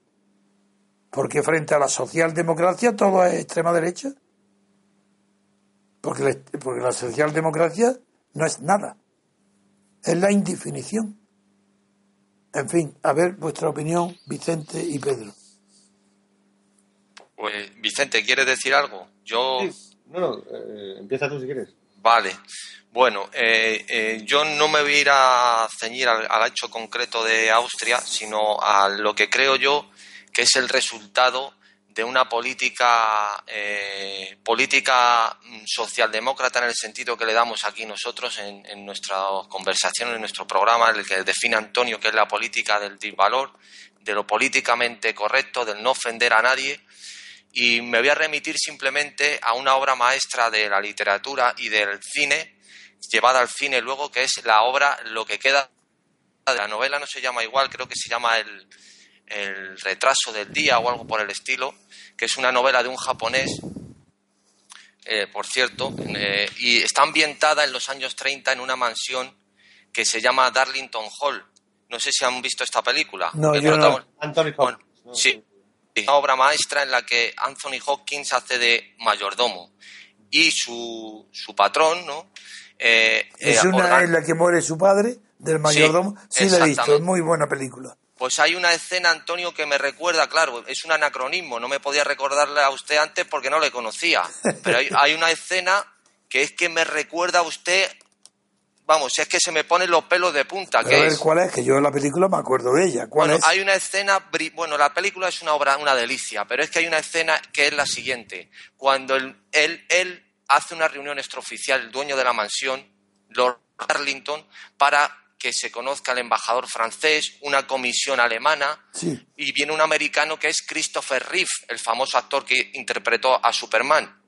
Porque frente a la socialdemocracia todo es extrema derecha. Porque la, porque la socialdemocracia no es nada. Es la indefinición. En fin, a ver vuestra opinión, Vicente y Pedro. Pues, Vicente, ¿quieres decir algo? Yo. Sí. No, no, eh, empieza tú si quieres. Vale. Bueno, eh, eh, yo no me voy a ir a ceñir al, al hecho concreto de Austria, sino a lo que creo yo que es el resultado de una política eh, política mm, socialdemócrata en el sentido que le damos aquí nosotros en, en nuestra conversación, en nuestro programa, el que define Antonio, que es la política del disvalor, de lo políticamente correcto, del no ofender a nadie. Y me voy a remitir simplemente a una obra maestra de la literatura y del cine, llevada al cine luego, que es la obra Lo que queda de la novela, no se llama igual, creo que se llama el, el retraso del día o algo por el estilo, que es una novela de un japonés, eh, por cierto, eh, y está ambientada en los años 30 en una mansión que se llama Darlington Hall. No sé si han visto esta película. No, El yo no. Anthony bueno, Hopkins. ¿no? sí, una obra maestra en la que Anthony Hopkins hace de mayordomo y su, su patrón, ¿no? Eh, Es eh, una en la que muere su padre, del mayordomo. Sí, la he visto, es muy buena película. Pues hay una escena, Antonio, que me recuerda, claro, es un anacronismo, no me podía recordarle a usted antes porque no le conocía, pero hay, hay una escena que es que me recuerda a usted, vamos, es que se me ponen los pelos de punta, Pero a que ver es... cuál es, que yo en la película me acuerdo de ella. ¿Cuál Bueno, es? hay una escena, bueno, la película es una obra, una delicia, pero es que hay una escena que es la siguiente. Cuando él, él, él hace una reunión extraoficial, el dueño de la mansión, Lord Arlington, para que se conozca el embajador francés, una comisión alemana, Sí. y viene un americano que es Christopher Reeve, el famoso actor que interpretó a Superman.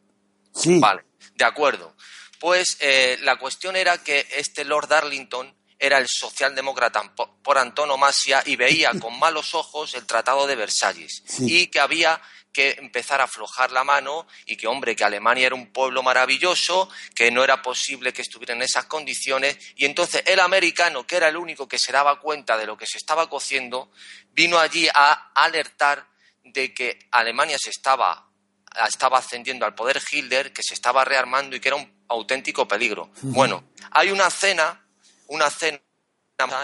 Sí. Vale, de acuerdo. Pues eh, la cuestión era que este Lord Darlington era el socialdemócrata por, por antonomasia y veía con malos ojos el Tratado de Versalles Sí. y que había que empezar a aflojar la mano y que, hombre, que Alemania era un pueblo maravilloso, que no era posible que estuviera en esas condiciones y entonces el americano, que era el único que se daba cuenta de lo que se estaba cociendo, vino allí a alertar de que Alemania se estaba estaba ascendiendo al poder Hitler, que se estaba rearmando y que era un auténtico peligro. Bueno, hay una cena, una cena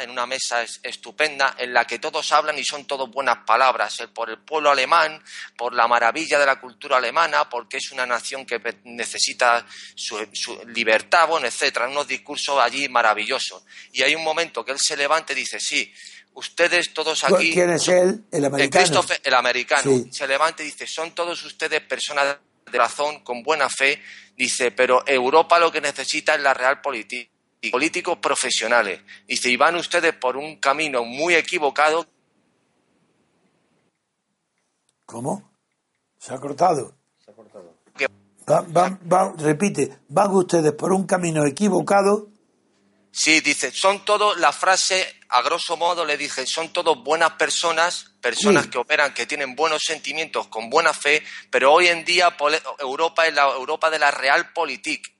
en una mesa es- estupenda en la que todos hablan y son todos buenas palabras, por el pueblo alemán, por la maravilla de la cultura alemana, porque es una nación que necesita su, su libertad, bueno, etcétera, unos discursos allí maravillosos. Y hay un momento que él se levanta y dice, sí, ustedes todos aquí... ¿Quién es él? El americano. El americano, Sí. se levanta y dice, son todos ustedes personas de razón, con buena fe, dice, pero Europa lo que necesita es la real política, políticos profesionales. Dice, y van ustedes por un camino muy equivocado ¿Cómo? ¿Se ha cortado? Se ha cortado. Va- va- va- repite, van ustedes por un camino equivocado. Sí, dice, son todos, la frase, a grosso modo le dije, son todos buenas personas, personas Sí. que operan, que tienen buenos sentimientos, con buena fe, pero hoy en día Europa es la Europa de la realpolitik,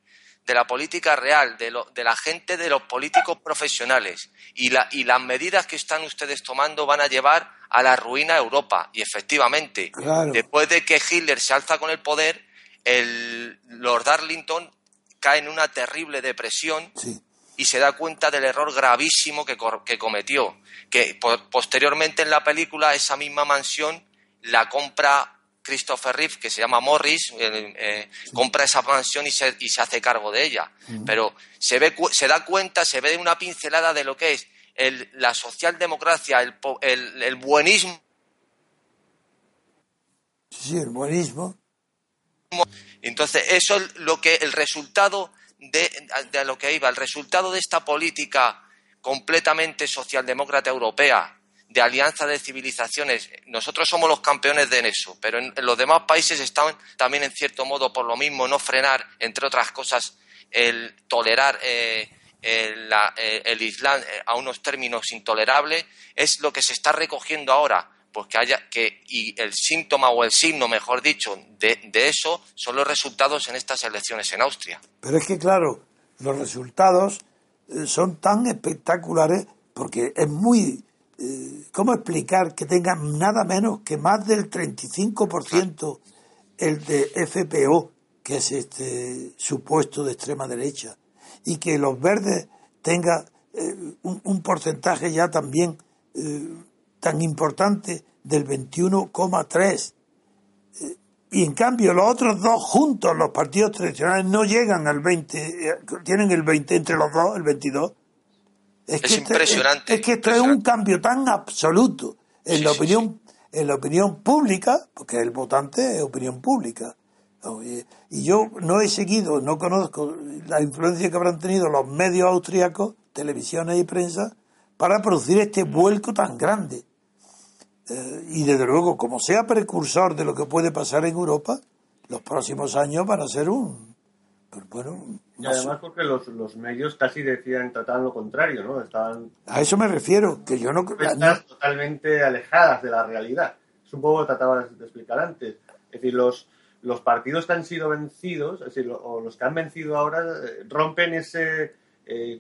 de la política real, de, lo- de la gente, de los políticos profesionales. Y, la- y las medidas que están ustedes tomando van a llevar a la ruina a Europa. Y efectivamente, Claro. después de que Hitler se alza con el poder, el Lord Darlington cae en una terrible depresión Sí, y se da cuenta del error gravísimo que, que cometió. Que po- posteriormente en la película esa misma mansión la compra Christopher Reeve, que se llama Morris, eh, eh, compra esa mansión y se, y se hace cargo de ella. Pero se, ve, se da cuenta, se ve una pincelada de lo que es el- la socialdemocracia, el, el, el buenismo sí, sí, el buenismo. Entonces, eso es lo que el resultado de, de lo que iba, el resultado de esta política completamente socialdemócrata europea, de alianza de civilizaciones, nosotros somos los campeones de eso, pero en, los demás países están también en cierto modo por lo mismo no frenar, entre otras cosas, el tolerar eh, el, eh, el Islam eh, a unos términos intolerables, es lo que se está recogiendo ahora pues que haya que y el síntoma o el signo mejor dicho de, de eso son los resultados en estas elecciones en Austria. Pero es que, claro, los resultados son tan espectaculares porque es muy... eh, ¿Cómo explicar que tengan nada menos que más del 35% el de FPO, que es este supuesto de extrema derecha, y que los verdes tengan eh, un, porcentaje ya también eh, tan importante del 21,3%? Y en cambio los otros dos juntos, los partidos tradicionales, no llegan al 20, eh, tienen el 20 entre los dos, el 22. Es esto- impresionante, Es, que esto es un cambio tan absoluto en Sí, la sí, opinión, en la opinión pública, porque el votante es opinión pública. Y yo no he seguido, no conozco la influencia que habrán tenido los medios austríacos, televisiones y prensa, para producir este vuelco tan grande. Eh, y desde luego, como sea precursor de lo que puede pasar en Europa, los próximos años van a ser un. Pues bueno, Y no sé. además porque los, los medios casi decían, trataban lo contrario, ¿no? Estaban a eso me refiero, que yo no. propuestas totalmente alejadas de la realidad. Es un poco lo que trataba de explicar antes. Es decir, los, los partidos que han sido vencidos, es decir, o los que han vencido ahora, eh, rompen ese eh,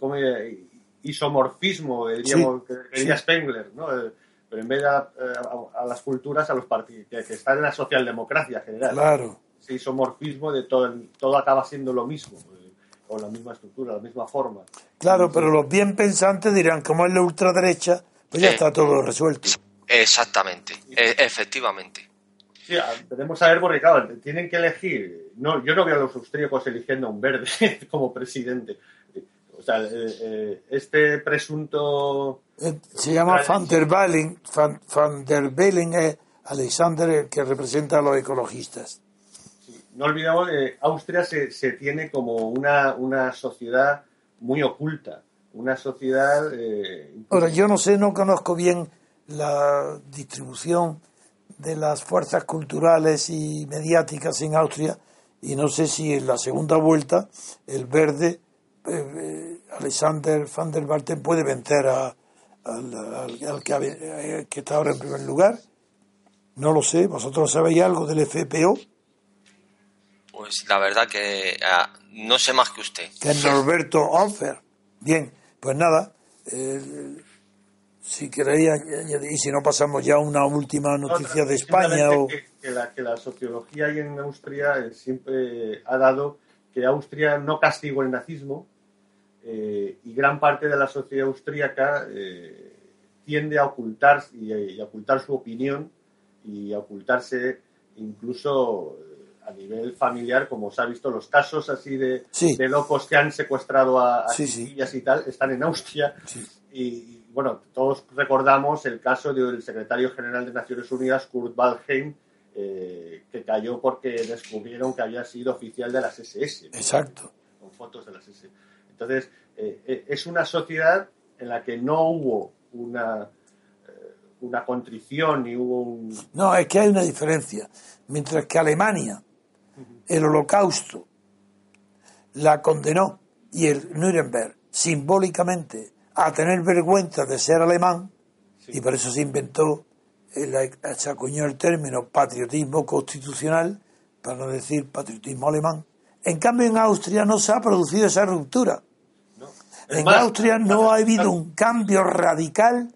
isomorfismo, eh, diríamos, que que diría sí. Spengler, ¿no? Eh, pero en vez de a, a- a las culturas, a los partidos, que, que están en la socialdemocracia general. Claro. Ese isomorfismo de todo, el- todo acaba siendo lo mismo, eh, con la misma estructura, la misma forma. Claro, pero los bien pensantes dirán, como es la ultraderecha, pues ya está todo resuelto. exactamente e- efectivamente Sí, a- debemos saber porque, claro, tienen que elegir. No, yo no veo a los austríacos eligiendo a un verde como presidente. O sea, eh, eh, este presunto. Se llama Van der Bellen, Van, Van der Bellen es Alexander el que representa a los ecologistas. No olvidemos que Austria se, se tiene como una, una sociedad muy oculta. Una sociedad. eh, Ahora, yo no sé, no conozco bien la distribución de las fuerzas culturales y mediáticas en Austria y no sé si en la segunda vuelta el verde eh, eh, Alexander van der Barten puede vencer a- al, al- al que, ha- eh, que está ahora en primer lugar. No lo sé, vosotros sabéis algo del FPO, pues la verdad que ah, no sé más que usted que es Norberto Offer. Bien, pues nada, eh, si queréis añadir, y si no pasamos ya a una última noticia de España o... Que, que la, que la sociología ahí en Austria eh, siempre ha dado que Austria no castigó el nazismo eh, y gran parte de la sociedad austríaca eh, tiende a ocultar y, y a ocultar su opinión y a ocultarse incluso a nivel familiar, como se ha visto los casos así de, Sí. de locos que han secuestrado a, a Sí, sí. y tal, están en Austria. Y, y, bueno, todos recordamos el caso del secretario general de Naciones Unidas, Kurt Waldheim, eh, que cayó porque descubrieron que había sido oficial de las SS, ¿no? Exacto. con fotos de las SS. Entonces, eh, eh, es una sociedad en la que no hubo una, una contrición ni hubo un... No, es que hay una diferencia. Mientras que Alemania, el holocausto, la condenó y el Nuremberg simbólicamente a tener vergüenza de ser alemán, y por eso se inventó, el, se acuñó el término patriotismo constitucional, para no decir patriotismo alemán. En cambio, en Austria no se ha producido esa ruptura. En Austria no ha habido un cambio radical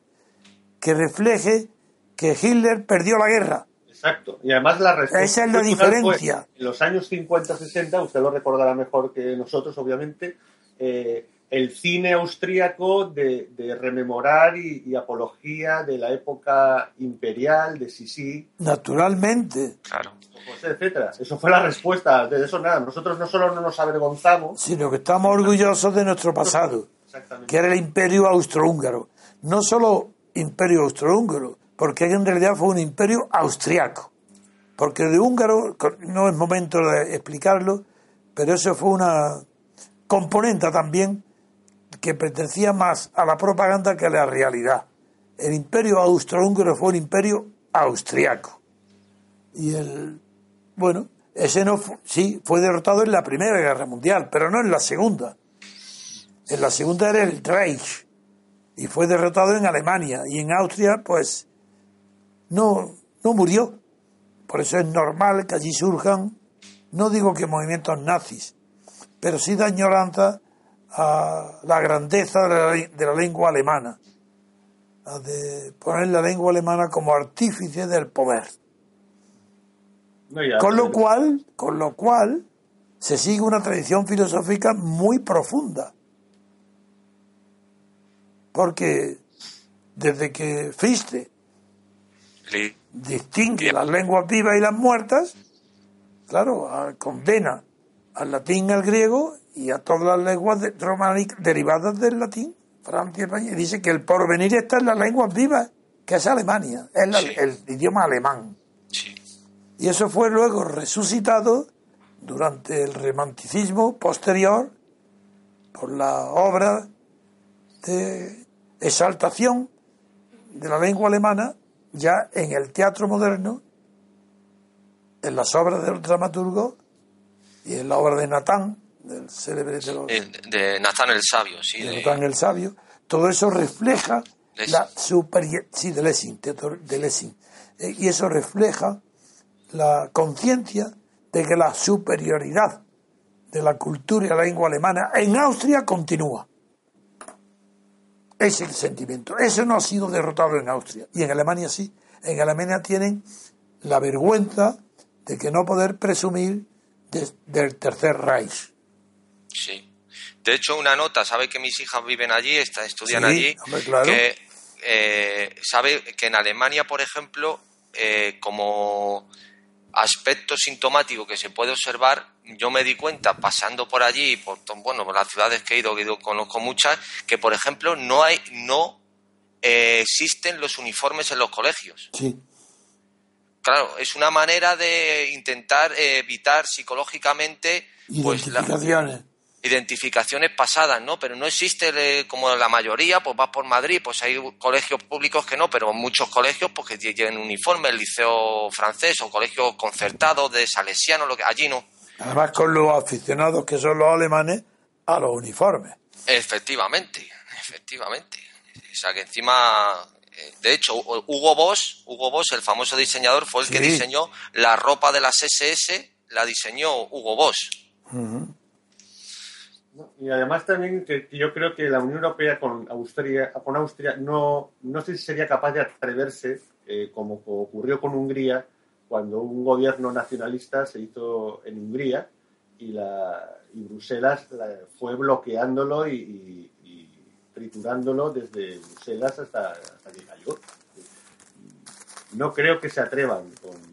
que refleje que Hitler perdió la guerra. Exacto. Y además la respuesta. Esa es la diferencia. en los años 50-60, usted lo recordará mejor que nosotros, obviamente, eh, el cine austríaco de, rememorar y, apología de la época imperial, de Sisi. Naturalmente. Claro. etcétera. Eso fue la respuesta. De eso nada. Nosotros no solo no nos avergonzamos, sino que estamos orgullosos de nuestro pasado, que era el imperio austrohúngaro. No solo imperio austrohúngaro, porque en realidad fue un imperio austriaco. Porque de húngaro, no es momento de explicarlo, pero eso fue una componente también que pertenecía más a la propaganda que a la realidad. El imperio austrohúngaro fue un imperio austriaco. Y el, bueno, ese no sí fue derrotado en la Primera Guerra Mundial, pero no en la Segunda. En la Segunda era el Reich y fue derrotado en Alemania y en Austria, pues no, no murió. Por eso es normal que allí surjan, no digo que movimientos nazis, pero sí da añoranza a la grandeza de la, lengua alemana, a de poner la lengua alemana como artífice del poder. con lo cual, con lo cual, se sigue una tradición filosófica muy profunda. Porque desde que Fichte distingue las lenguas vivas y las muertas, claro, condena al latín y al griego y a todas las lenguas románicas derivadas del latín, Francia, España, y dice que el porvenir está en las lenguas vivas, que es Alemania, es el idioma alemán. Y eso fue luego resucitado durante el romanticismo posterior por la obra de exaltación de la lengua alemana ya en el teatro moderno, en las obras del dramaturgo y en la obra de Natán, del célebre de, los, de Natán el Sabio, sí. De, Natán el Sabio, todo eso refleja la superioridad, sí, de Lessing, de Lessing, eh, y eso refleja la conciencia de que la superioridad de la cultura y la lengua alemana en Austria continúa. Es el sentimiento. Eso no ha sido derrotado en Austria. Y en Alemania sí. En Alemania tienen la vergüenza de que no poder presumir del Tercer Reich. Sí. De hecho, una nota, sabe que mis hijas viven allí, estudian allí, que eh, sabe que en Alemania, por ejemplo, eh, como aspecto sintomático que se puede observar, yo me di cuenta pasando por allí, por bueno, por las ciudades que he ido, que conozco muchas, que por ejemplo no hay, no eh, existen los uniformes en los colegios. Sí. Claro, es una manera de intentar evitar psicológicamente pues, identificaciones. Identificaciones pasadas, ¿no? Pero no existe eh, como la mayoría, pues vas por Madrid, pues hay colegios públicos que no, pero muchos colegios pues que tienen uniforme, el liceo francés o colegios concertados de salesianos, lo que allí no. Además con los aficionados que son los alemanes a los uniformes. Efectivamente, efectivamente. O sea que encima eh, de hecho, Hugo Boss, Hugo Boss, el famoso diseñador, fue el que diseñó la ropa de las SS, la diseñó Hugo Boss. Y además también que, yo creo que la Unión Europea con Austria, con Austria no, no sé si sería capaz de atreverse, eh, como ocurrió con Hungría, cuando un gobierno nacionalista se hizo en Hungría y, la, Bruselas fue bloqueándolo y triturándolo desde Bruselas hasta, hasta que cayó. No creo que se atrevan con,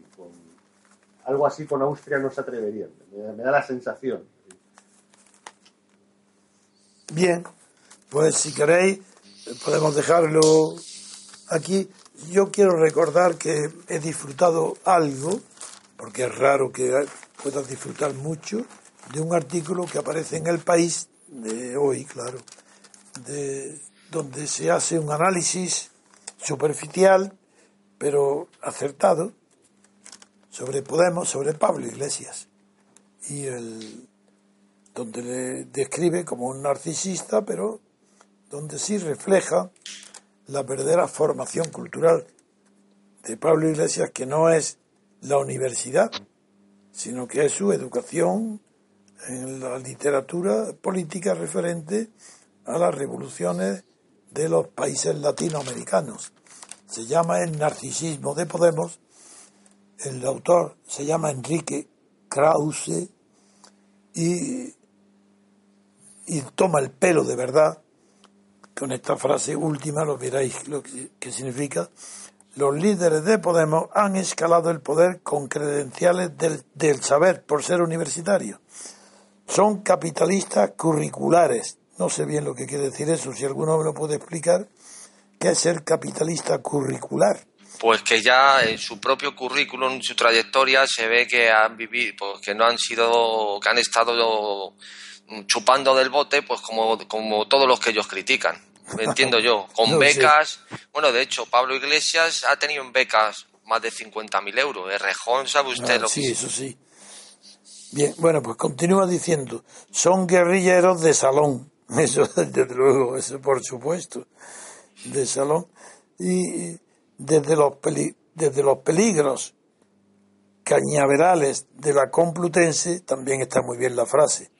algo así con Austria no se atreverían. Me, da la sensación. Bien, pues si queréis podemos dejarlo aquí. Yo quiero recordar que he disfrutado algo, porque es raro que puedas disfrutar mucho, de un artículo que aparece en el país de hoy, claro, de, donde se hace un análisis superficial pero acertado, sobre Podemos, sobre Pablo Iglesias. Y el, donde le describe como un narcisista, pero donde sí refleja la verdadera formación cultural de Pablo Iglesias, que no es la universidad, sino que es su educación en la literatura política referente a las revoluciones de los países latinoamericanos. Se llama El narcisismo de Podemos. El autor se llama Enrique Krause y, y toma el pelo de verdad. Con esta frase última lo veréis lo que significa los líderes de Podemos han escalado el poder con credenciales del, saber por ser universitarios. Son capitalistas curriculares. No sé bien lo que quiere decir eso. Si alguno me lo puede explicar, ¿qué es ser capitalista curricular? Pues que ya en su propio currículum, en su trayectoria, se ve que han vivido, pues que no han sido, que han estado chupando del bote, pues como, como todos los que ellos critican entiendo yo, con becas. Bueno, de hecho, Pablo Iglesias ha tenido en becas más de 50.000 euros. El Rejón, ¿sabe usted ah, lo sí, eso sí. Bien, bueno, pues continúa diciendo, son guerrilleros de salón. Eso, desde luego, eso por supuesto, de salón. Y desde los, desde los peligros cañaverales de la Complutense, también está muy bien la frase,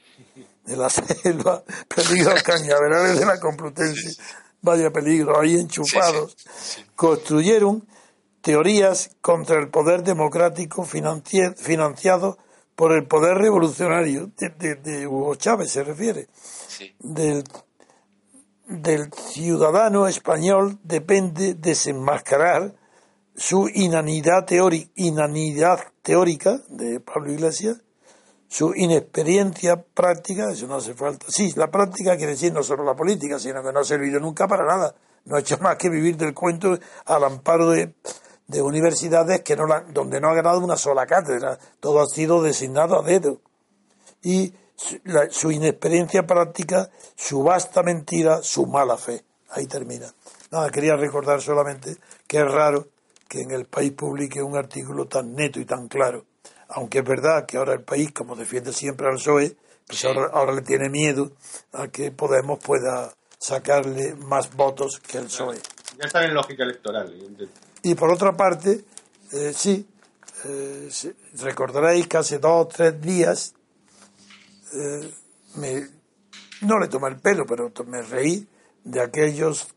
de la selva, peligros cañaverales de la Complutense, vaya peligro, ahí enchufados, construyeron teorías contra el poder democrático financiado por el poder revolucionario, de, Hugo Chávez se refiere, del, del ciudadano español depende desenmascarar su inanidad, inanidad teórica de Pablo Iglesias su inexperiencia práctica, eso no hace falta. Sí, la práctica quiere decir no solo la política, sino que no ha servido nunca para nada. No ha hecho más que vivir del cuento al amparo de, universidades que no donde no ha ganado una sola cátedra. Todo ha sido designado a dedo. Y su, inexperiencia práctica, su vasta mentira, su mala fe. Ahí termina. Nada, quería recordar solamente que es raro que en el país publique un artículo tan neto y tan claro aunque es verdad que ahora el país, como defiende siempre al PSOE, pues ahora, le tiene miedo a que Podemos pueda sacarle más votos que el PSOE. Ya está en lógica electoral. Y por otra parte, eh, sí, eh, recordaréis que hace dos o tres días eh, no le tomé el pelo, pero me reí de aquellos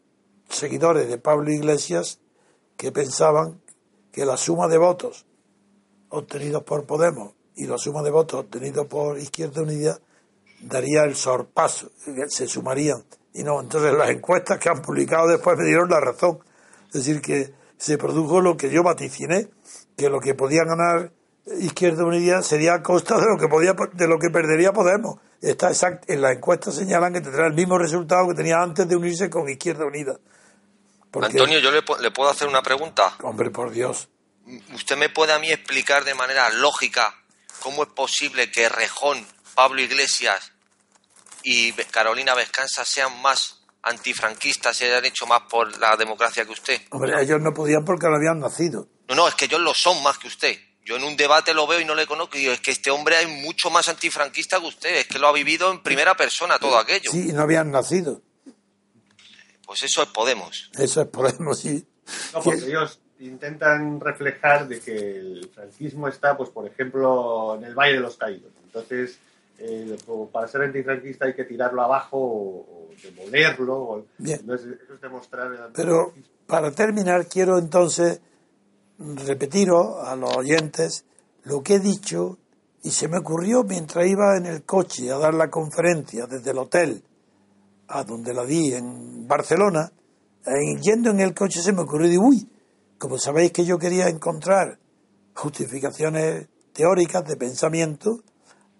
seguidores de Pablo Iglesias que pensaban que la suma de votos obtenidos por Podemos y la suma de votos obtenidos por Izquierda Unida daría el sorpaso, se sumarían. Y no, entonces las encuestas que han publicado después me dieron la razón. Es decir, que se produjo lo que yo vaticiné, que lo que podía ganar Izquierda Unida sería a costa de lo que podía de lo que perdería Podemos. Está exact, en las encuestas señalan que tendrá el mismo resultado que tenía antes de unirse con Izquierda Unida. Antonio, yo le, le, puedo hacer una pregunta. Hombre, por Dios. ¿Usted me puede a mí explicar de manera lógica cómo es posible que Rejón, Pablo Iglesias y Carolina Vescanza sean más antifranquistas y hayan hecho más por la democracia que usted? Hombre, ellos no podían porque no habían nacido. No, no, es que ellos lo son más que usted. Yo en un debate lo veo y no le conozco y digo, es que este hombre es mucho más antifranquista que usted, es que lo ha vivido en primera persona todo aquello. Sí, no habían nacido. Pues eso es Podemos. Eso es Podemos, sí. No, porque ellos intentan reflejar de que el franquismo está, pues por ejemplo, en el Valle de los Caídos. Entonces, eh, para ser antifranquista hay que tirarlo abajo o, demolerlo. Entonces, eso es demostrar... Pero para terminar, quiero entonces repetiros a los oyentes lo que he dicho y se me ocurrió mientras iba en el coche a dar la conferencia desde el hotel a donde la di en Barcelona, yendo en el coche se me ocurrió, y uy, como sabéis que yo quería encontrar justificaciones teóricas de pensamiento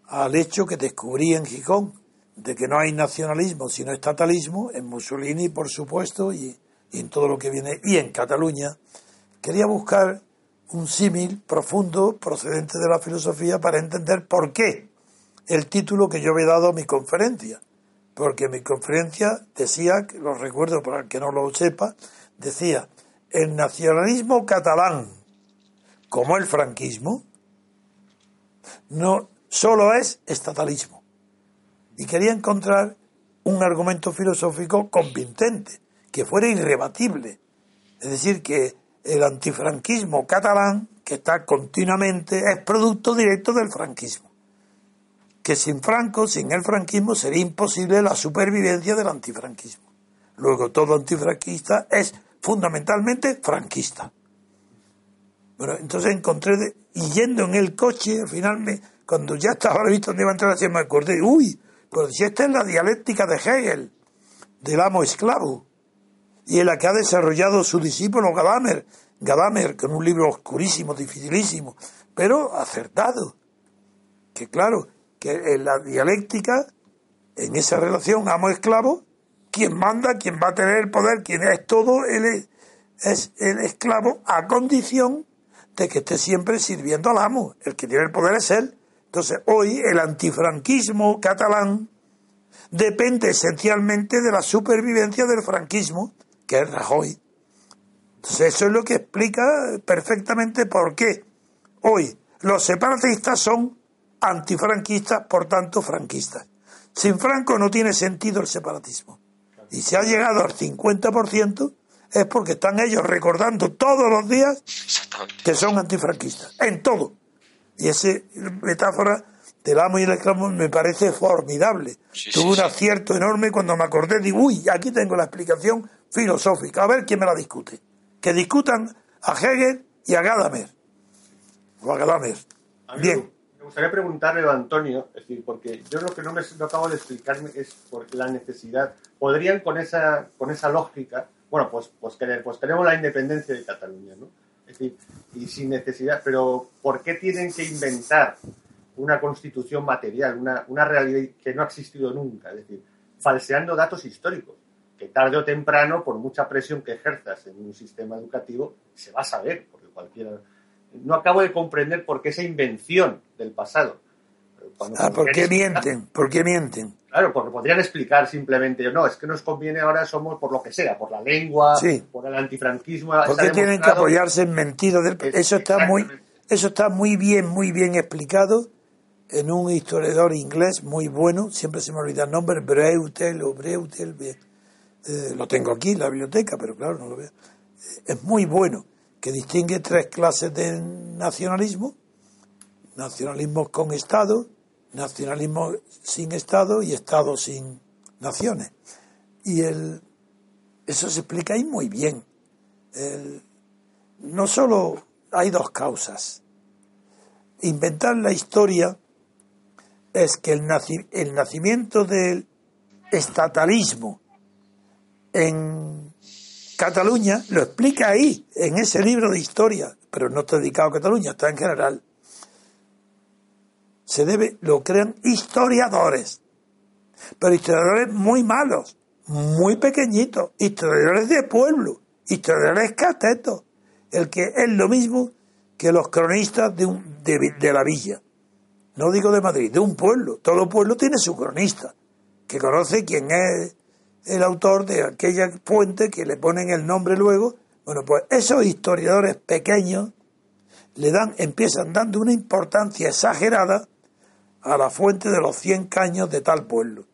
al hecho que descubrí en Gijón de que no hay nacionalismo sino estatalismo, en Mussolini por supuesto y, en todo lo que viene, y en Cataluña, quería buscar un símil profundo procedente de la filosofía para entender por qué el título que yo había dado a mi conferencia. Porque mi conferencia decía, lo recuerdo para el que no lo sepa, decía el nacionalismo catalán, como el franquismo, no solo es estatalismo. Y quería encontrar un argumento filosófico convincente, que fuera irrebatible. Es decir, que el antifranquismo catalán, que está continuamente, es producto directo del franquismo. Que sin Franco, sin el franquismo, sería imposible la supervivencia del antifranquismo. Luego, todo antifranquista es fundamentalmente franquista. Bueno, entonces encontré, y yendo en el coche, al final, me, cuando ya estaba visto donde iba a entrar, me acordé, uy, pues si esta es la dialéctica de Hegel, del amo esclavo, y en la que ha desarrollado su discípulo Gadamer, Gadamer, con un libro oscurísimo, dificilísimo, pero acertado. Que claro, que en la dialéctica, en esa relación amo-esclavo, quien manda, quien va a tener el poder, quien es todo, él es, el esclavo a condición de que esté siempre sirviendo al amo. El que tiene el poder es él. Entonces, hoy el antifranquismo catalán depende esencialmente de la supervivencia del franquismo, que es Rajoy. Entonces, eso es lo que explica perfectamente por qué hoy los separatistas son antifranquistas, por tanto franquistas. Sin Franco no tiene sentido el separatismo. Y si ha llegado al 50% es porque están ellos recordando todos los días que son antifranquistas, en todo. Y esa metáfora del amo y el esclavo me parece formidable. Tuve un acierto enorme cuando me acordé, de, uy, aquí tengo la explicación filosófica, a ver quién me la discute. Que discutan a Hegel y a Gadamer. O a Gadamer. Bien. Me gustaría preguntarle a Antonio, es decir, porque yo lo que no me acabo de explicarme es por la necesidad. ¿Podrían con esa, con esa lógica, bueno, pues, pues, querer, pues tenemos la independencia de Cataluña, ¿no? Es decir, y sin necesidad, pero ¿por qué tienen que inventar una constitución material, una, una realidad que no ha existido nunca? Es decir, falseando datos históricos que tarde o temprano, por mucha presión que ejerzas en un sistema educativo, se va a saber, porque cualquiera... No acabo de comprender por qué esa invención del pasado. ah, ¿por qué mienten? ¿Por qué mienten? Claro, porque podrían explicar simplemente, no, es que nos conviene ahora somos por lo que sea, por la lengua, por el antifranquismo. ¿Por qué tienen que apoyarse en mentiras? Del... Eso está muy, eso está muy bien, muy bien explicado en un historiador inglés muy bueno, siempre se me olvida el nombre, Breutel o Breutel, eh, lo tengo aquí en la biblioteca, pero claro, no lo veo. Es muy bueno, que distingue tres clases de nacionalismo, nacionalismo con Estado, nacionalismo sin Estado y Estado sin naciones. Y el, eso se explica ahí muy bien. no solo hay dos causas. Inventar la historia es que el, el nacimiento del estatalismo en Cataluña, lo explica ahí, en ese libro de historia, pero no está dedicado a Cataluña, está en general. Se debe, lo crean historiadores, pero historiadores muy malos, muy pequeñitos, historiadores de pueblo, historiadores catetos, el que es lo mismo que los cronistas de, un, de la villa. No digo de Madrid, de un pueblo. Todo pueblo tiene su cronista, que conoce quién es el autor de aquella fuente que le ponen el nombre luego. Bueno, pues esos historiadores pequeños le dan, empiezan dando una importancia exagerada a la fuente de los 100 caños de tal pueblo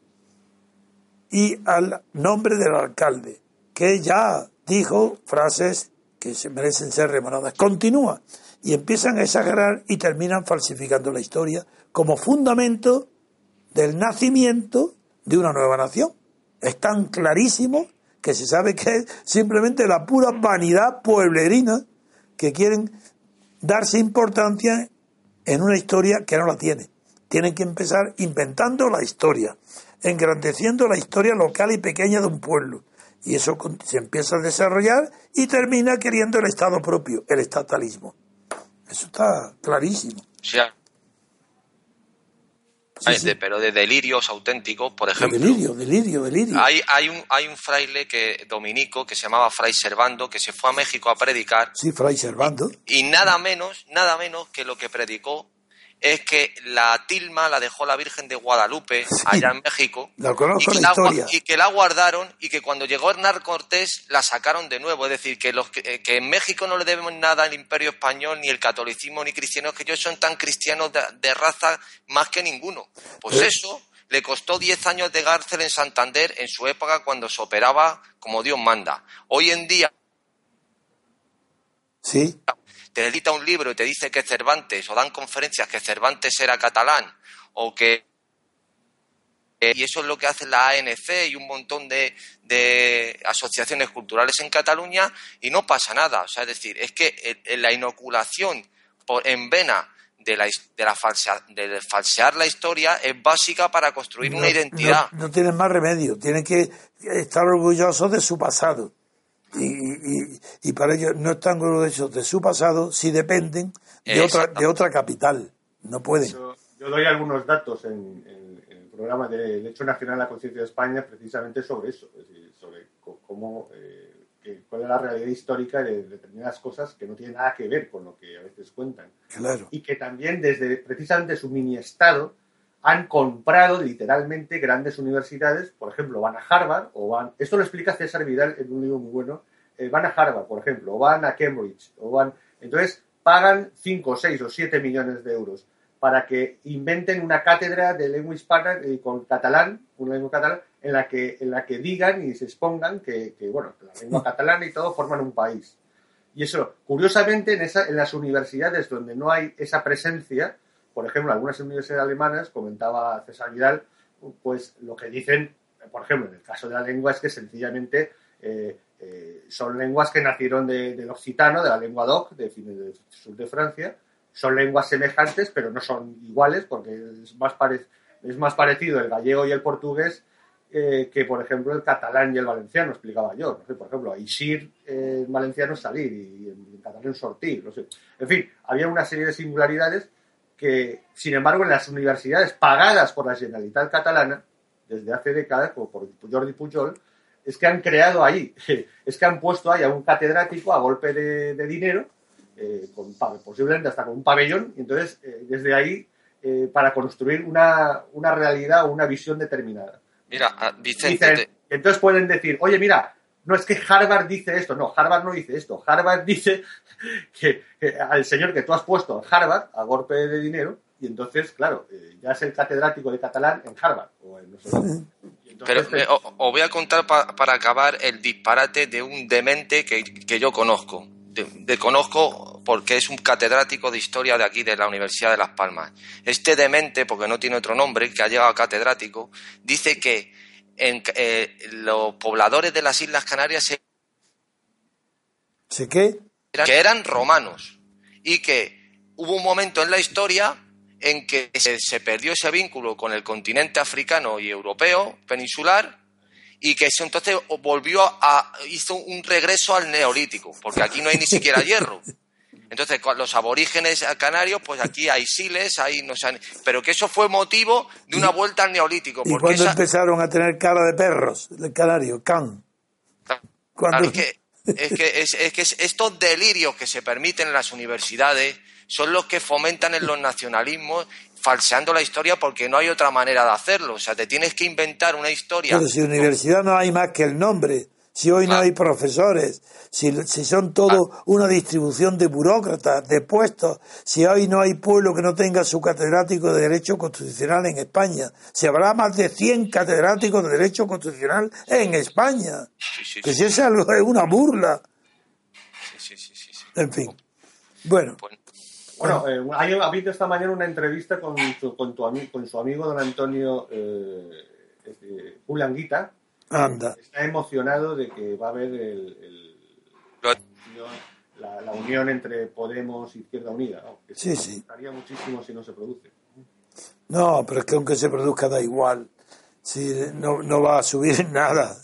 y al nombre del alcalde, que ya dijo frases que se merecen ser remonadas. Continúa y empiezan a exagerar y terminan falsificando la historia como fundamento del nacimiento de una nueva nación es tan clarísimo que se sabe que es simplemente la pura vanidad pueblerina que quieren darse importancia en una historia que no la tiene. Tienen que empezar inventando la historia, engrandeciendo la historia local y pequeña de un pueblo. Y eso se empieza a desarrollar y termina queriendo el Estado propio, el estatalismo. Eso está clarísimo pero de delirios auténticos, por ejemplo. delirio, delirio, delirio. Hay, hay, un, hay un fraile que, dominico que se llamaba Fray Servando que se fue a México a predicar. Sí, Fray Servando. Y, nada menos, nada menos que lo que predicó es que la tilma la dejó la Virgen de Guadalupe allá en México La conozco y, que la historia. y que la guardaron y que cuando llegó Hernán Cortés la sacaron de nuevo. Es decir, que, los que, eh, que en México no le debemos nada al imperio español, ni el catolicismo, ni cristianos, que ellos son tan cristianos de, de raza más que ninguno. Pues Eh. eso le costó 10 años de cárcel en Santander en su época cuando se operaba como Dios manda. Hoy en día Sí, te edita un libro y te dice que Cervantes, o dan conferencias que Cervantes era catalán, o que... eh, y eso es lo que hace la ANC y un montón de, de asociaciones culturales en Cataluña y no pasa nada. O sea, es decir, es que la inoculación por, en vena de, la, de, la falsea- de falsear la historia es básica para construir no, una identidad. no- no tienen más remedio, tienen que estar orgullosos de su pasado. Y, y- y para ellos no están orgullosos de su pasado si dependen de otra, de otra capital. No pueden. Yo, yo doy algunos datos en, en- en el programa de Hecho Nacional de la Conciencia de España precisamente sobre eso, es decir, sobre cómo, eh, que- cuál es la realidad histórica de determinadas cosas que no tienen nada que ver con lo que a veces cuentan. Claro. Y que también desde precisamente su mini estado han comprado literalmente grandes universidades, por ejemplo, van a Harvard o van, esto lo explica César Vidal en un libro muy bueno, eh, van a Harvard, por ejemplo, o van a Cambridge, o van, entonces pagan 5, 6 o 7 millones de euros para que inventen una cátedra de lengua hispana eh, con catalán, una lengua catalana, en la que, en la que digan y se expongan que, que, bueno, la lengua catalana y todo forman un país. Y eso, curiosamente, en las universidades donde no hay esa presencia, por ejemplo, algunas universidades alemanas, comentaba César Vidal, pues lo que dicen, por ejemplo, en el caso de la lengua es que sencillamente eh, eh, son lenguas que nacieron de- del occitano, de la lengua doc, de, del sur de Francia, son lenguas semejantes, pero no son iguales, porque es más, pare- es más parecido el gallego y el portugués eh, que, por ejemplo, el catalán y el valenciano, explicaba yo. Por ejemplo, Aishir eh, en valenciano es salir y en catalán sortir. No sé. En fin, había una serie de singularidades que, sin embargo, en las universidades pagadas por la Generalitat catalana, desde hace décadas, como por Jordi Pujol, es que han creado ahí, es que han puesto ahí a un catedrático a golpe de, de dinero, eh, con, posiblemente hasta con un pabellón, y entonces eh, desde ahí eh, para construir una, una realidad o una visión determinada. Mira, ah, Vicente, Dicen- te- entonces pueden decir, oye, mira, no es que Harvard dice esto, no, Harvard no dice esto, Harvard dice que, que al señor que tú has puesto en Harvard a golpe de dinero, y entonces, claro, eh, ya es el catedrático de catalán en Harvard, o en no sé entonces, Pero me- o- os voy a contar pa- para acabar el disparate de un demente que, que yo conozco. De, de conozco porque es un catedrático de historia de aquí, de la Universidad de Las Palmas. Este demente, porque no tiene otro nombre, que ha llegado a catedrático, dice que en, eh, los pobladores de las Islas Canarias se que eran romanos y que hubo un momento en la historia en que se, se perdió ese vínculo con el continente africano y europeo peninsular y que eso entonces volvió a hizo un regreso al neolítico porque aquí no hay ni siquiera hierro entonces con los aborígenes canarios pues aquí hay siles hay no sé, pero que eso fue motivo de una vuelta al neolítico ¿Y esa- empezaron a tener cara de perros? El canario, can. Claro, es que, es que, es, es que es- estos delirios que se permiten en las universidades son los que fomentan en los nacionalismos falseando la historia porque no hay otra manera de hacerlo. O sea, te tienes que inventar una historia. Pero si universidad no hay más que el nombre, si hoy no Ah. hay profesores, si, si son todo una distribución de burócratas, de puestos, si hoy no hay pueblo que no tenga su catedrático de Derecho Constitucional en España, si habrá más de 100 catedráticos de Derecho Constitucional en España, que si es algo es una burla, sí, sí, sí, sí. en fin. Bueno, Pues, Bueno, eh, hay- ha habido esta mañana una entrevista con su, con tu ami- con su amigo don Antonio eh, Ulanguita. Anda. Está emocionado de que va a haber el, la, la unión entre Podemos y Izquierda Unida. ¿no? Que Sí, sí. muchísimo si no se produce. No, pero es que aunque se produzca da igual. Si no, no va a subir nada.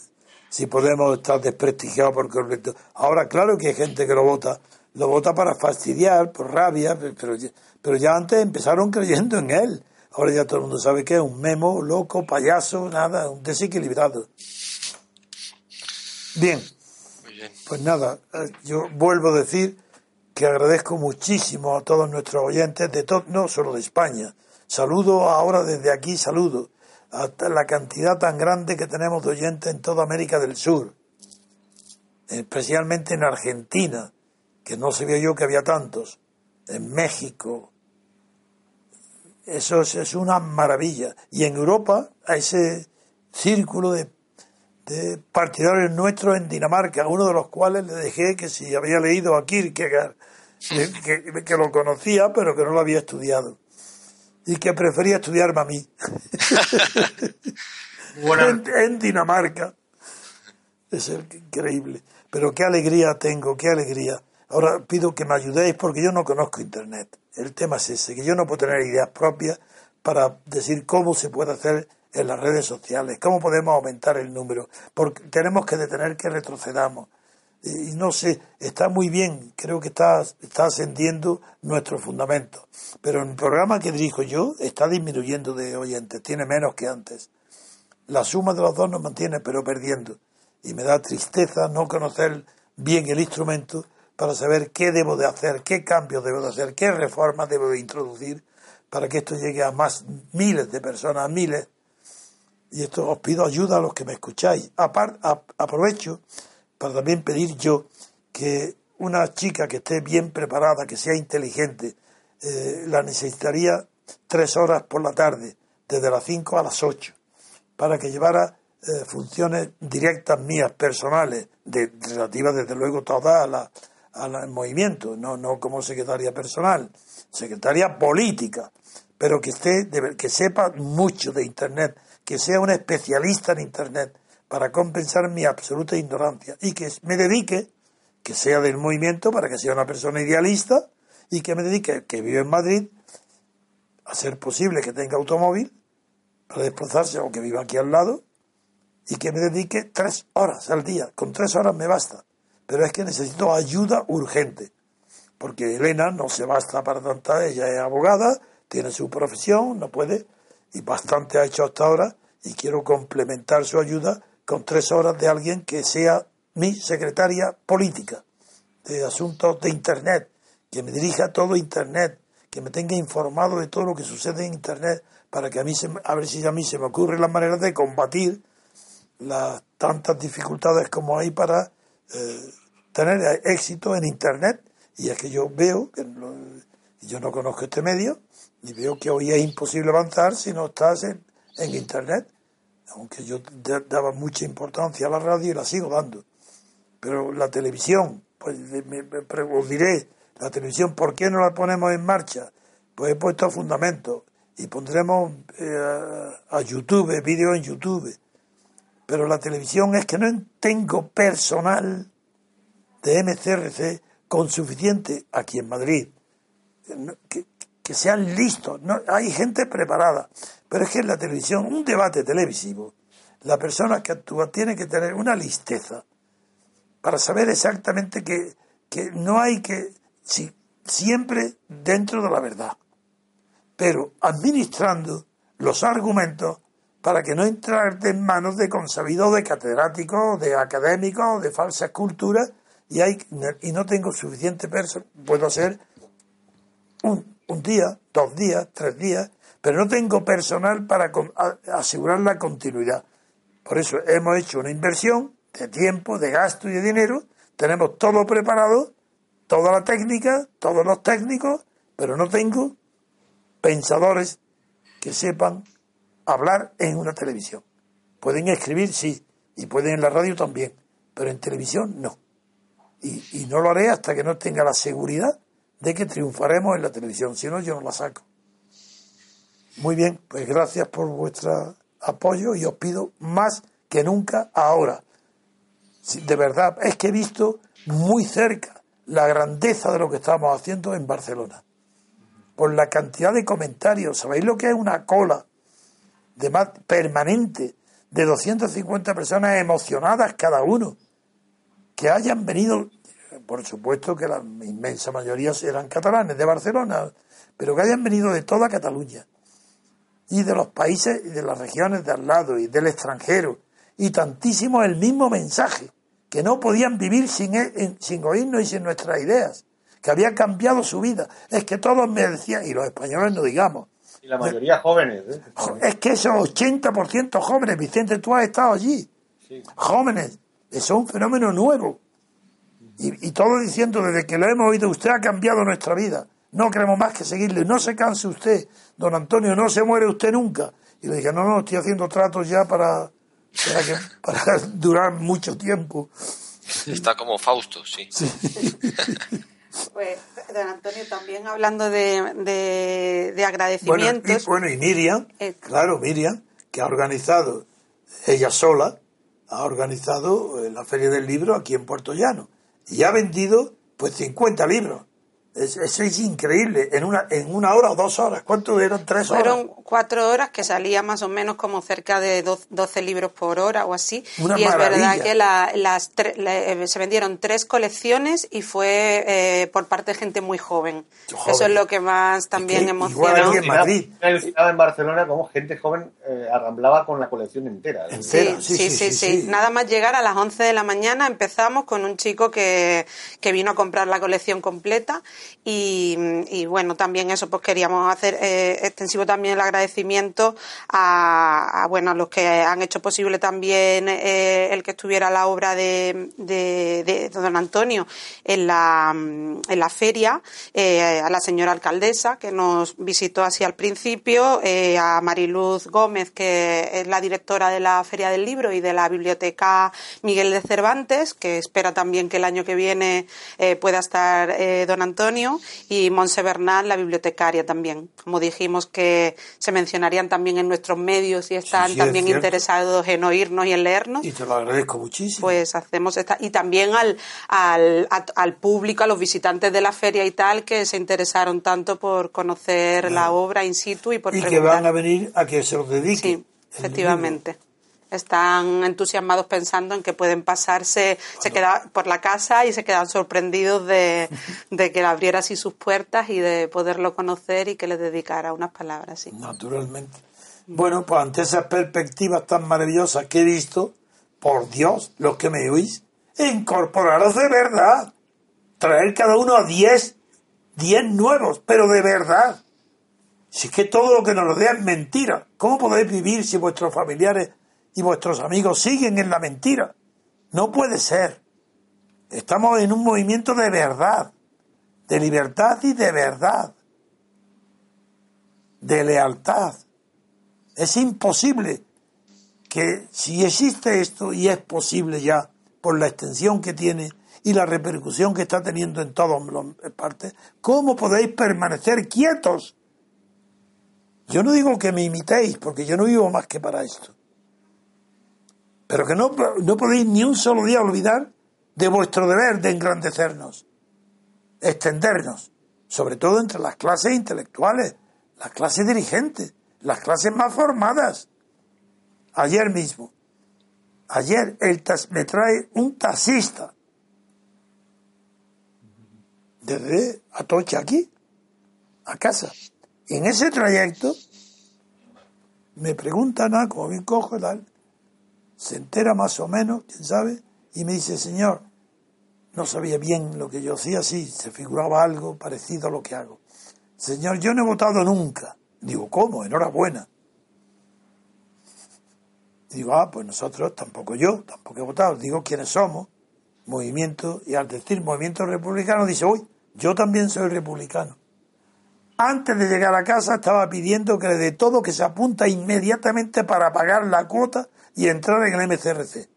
Si Podemos estar desprestigiado por completo. Ahora, claro que hay gente que lo vota. Lo vota para fastidiar, por rabia, pe- pero, pero ya antes empezaron creyendo en él. Ahora ya todo el mundo sabe que es un memo, loco, payaso, nada, un desequilibrado. Bien, muy bien. pues nada, eh, yo vuelvo a decir que agradezco muchísimo a todos nuestros oyentes, de todo, no solo de España. Saludo ahora desde aquí, saludo a la cantidad tan grande que tenemos de oyentes en toda América del Sur, especialmente en Argentina, que no sabía yo que había tantos, en México. Eso es, es una maravilla. Y en Europa, a ese círculo de de partidarios nuestros en Dinamarca, uno de los cuales le dejé que si había leído a Kierkegaard, que, que, lo conocía, pero que no lo había estudiado. Y que prefería estudiarme a mí. en, Dinamarca. Es increíble. Pero qué alegría tengo, qué alegría. Ahora pido que me ayudéis porque yo no conozco Internet. El tema es ese, que yo no puedo tener ideas propias para decir cómo se puede hacer en las redes sociales, cómo podemos aumentar el número, porque tenemos que detener que retrocedamos. Y, no sé, está muy bien, creo que está, está ascendiendo nuestro fundamento, pero en el programa que dirijo yo está disminuyendo de oyentes, tiene menos que antes. La suma de los dos nos mantiene, pero perdiendo. Y me da tristeza no conocer bien el instrumento para saber qué debo de hacer, qué cambios debo de hacer, qué reformas debo de introducir para que esto llegue a más miles de personas, miles, y esto os pido ayuda a los que me escucháis. aprovecho para también pedir yo que una chica que esté bien preparada, que sea inteligente, eh, la necesitaría tres horas por la tarde, desde las cinco a las ocho, para que llevara eh, funciones directas mías, personales, de, relativas desde luego todas al movimiento, no, no como secretaria personal, secretaria política, pero que esté, que sepa mucho de Internet, que sea un especialista en Internet para compensar mi absoluta ignorancia y que me dedique, que sea del movimiento para que sea una persona idealista y que me dedique, que vive en Madrid, a ser posible que tenga automóvil para desplazarse o que viva aquí al lado y que me dedique tres horas al día. Con tres horas me basta. Pero es que necesito ayuda urgente. Porque Elena no se basta para tanta, ella es abogada, tiene su profesión, no puede y bastante ha hecho hasta ahora y quiero complementar su ayuda con tres horas de alguien que sea mi secretaria política de asuntos de Internet, que me dirija todo Internet, que me tenga informado de todo lo que sucede en Internet para que a mí se, a ver si a mí se me ocurre la manera de combatir las tantas dificultades como hay para eh, tener éxito en Internet y es que yo veo que yo no conozco este medio y veo que hoy es imposible avanzar si no estás en, Internet, aunque yo daba mucha importancia a la radio y la sigo dando. Pero la televisión, pues me, os diré, la televisión, ¿por qué no la ponemos en marcha? Pues he puesto fundamento y pondremos eh, a YouTube, vídeos en YouTube. Pero la televisión es que no tengo personal de MCRC con suficiente aquí en Madrid. Que, sean listos. No, hay gente preparada. Pero es que en la televisión, un debate televisivo, la persona que actúa tiene que tener una listeza para saber exactamente que, que no hay que, si, siempre dentro de la verdad, pero administrando los argumentos para que no entrar en manos de consabidos, de catedráticos, de académicos, de falsas culturas, y, hay, y no tengo suficiente personal, puedo ser un un día, dos días, tres días, pero no tengo personal para asegurar la continuidad. Por eso hemos hecho una inversión de tiempo, de gasto y de dinero, tenemos todo preparado, toda la técnica, todos los técnicos, pero no tengo pensadores que sepan hablar en una televisión. Pueden escribir, sí, y pueden en la radio también, pero en televisión no. Y, no lo haré hasta que no tenga la seguridad de que triunfaremos en la televisión, si no yo no la saco. Muy bien, pues gracias por vuestro apoyo y os pido más que nunca ahora. De verdad, es que he visto muy cerca la grandeza de lo que estamos haciendo en Barcelona. Por la cantidad de comentarios, ¿sabéis lo que es una cola de más permanente de 250 personas emocionadas cada uno? Que hayan venido por supuesto que la inmensa mayoría eran catalanes de Barcelona, pero que hayan venido de toda Cataluña y de los países y de las regiones de al lado y del extranjero, y tantísimo el mismo mensaje, que no podían vivir sin, sin oírnos y sin nuestras ideas, que había cambiado su vida. Es que todos me decían, y los españoles no digamos, Y la mayoría jóvenes. ¿eh? es que esos 80% jóvenes, Vicente, tú has estado allí, Sí. jóvenes, eso es un fenómeno nuevo. Y, y todo diciendo, desde que lo hemos oído, usted ha cambiado nuestra vida. No queremos más que seguirle. No se canse usted, don Antonio, no se muere usted nunca. Y le dije, no, no, estoy haciendo tratos ya para, para, que- para durar mucho tiempo. Está como Fausto, sí. Pues, don Antonio, también hablando de, de, de Bueno, y, agradecimientos. bueno, y Miriam, Eh. claro, Miriam, que ha organizado, ella sola, ha organizado eh, la Feria del Libro aquí en Puerto Llano. Y ha vendido, pues, 50 libros. Es- eso es increíble. En una, en una hora o dos horas. ¿Cuánto eran? ¿Tres horas? Fueron cuatro horas que salía más o menos como cerca de do- 12 libros por hora o así. Una y es maravilla. verdad que la- las tre- le- eh, se vendieron tres colecciones y fue eh, por parte de gente muy joven. Joven. Eso es lo que más también aquí en Madrid. En Barcelona como gente joven eh, arramblaba con la colección entera. Sí, Sí, sí, sí, sí, sí, sí. Nada más llegar a las 11 de la mañana empezamos con un chico que, que vino a comprar la colección completa y, bueno, también eso pues queríamos hacer eh, extensivo también el agradecimiento a, a, bueno, a los que han hecho posible también eh, el que estuviera la obra de, de, don Antonio en la, en la feria, eh, a la señora alcaldesa que nos visitó así al principio, a Mariluz Gómez que es la directora de la Feria del Libro y de la Biblioteca Miguel de Cervantes, que espera también que el año que viene pueda estar don Antonio, y Monse Bernal, la bibliotecaria también. Como dijimos que se mencionarían también en nuestros medios y están Sí, sí, es también interesados en oírnos y en leernos Y te lo agradezco muchísimo. pues hacemos esta y también al, al, a- al público, a los visitantes de la feria y tal que se interesaron tanto por conocer la obra in situ y por y que van a venir a que se los dedique. Sí, efectivamente. Están entusiasmados pensando en que pueden pasarse, se quedan por la casa y se quedan sorprendidos de, de que abriera así sus puertas y de poderlo conocer y que les dedicara unas palabras. Sí. Naturalmente. Bueno, pues ante esas perspectivas tan maravillosas que he visto, por Dios, los que me oís, incorporaros de verdad. Traer cada uno a 10, 10 nuevos, pero de verdad. Si es que todo lo que nos rodea es mentira, ¿cómo podéis vivir si vuestros familiares y vuestros amigos siguen en la mentira? No puede ser. Estamos en un movimiento de verdad, de libertad y de verdad, de lealtad. Es imposible que si existe esto, y es posible ya por la extensión que tiene y la repercusión que está teniendo en todas las partes, ¿cómo podéis permanecer quietos? Yo no digo que me imitéis, porque yo no vivo más que para esto. Pero que no, no podéis ni un solo día olvidar de vuestro deber de engrandecernos, extendernos, sobre todo entre las clases intelectuales, las clases dirigentes, las clases más formadas. Ayer mismo, ayer el me trae un taxista desde Atocha aquí a casa. Y en ese trayecto me preguntan, ah, como bien cojo, tal, se entera más o menos, quién sabe, y me dice, señor, no sabía bien lo que yo hacía, sí, se figuraba algo parecido a lo que hago. Señor, yo no he votado nunca. Digo, ¿cómo? Enhorabuena. Digo, ah, pues nosotros, tampoco yo, tampoco he votado. Digo, ¿quiénes somos? Movimiento, y al decir movimiento republicano, dice, uy, yo también soy republicano. Antes de llegar a casa estaba pidiendo que dé todo, que se apunta inmediatamente para pagar la cuota y entrar en el MCRC.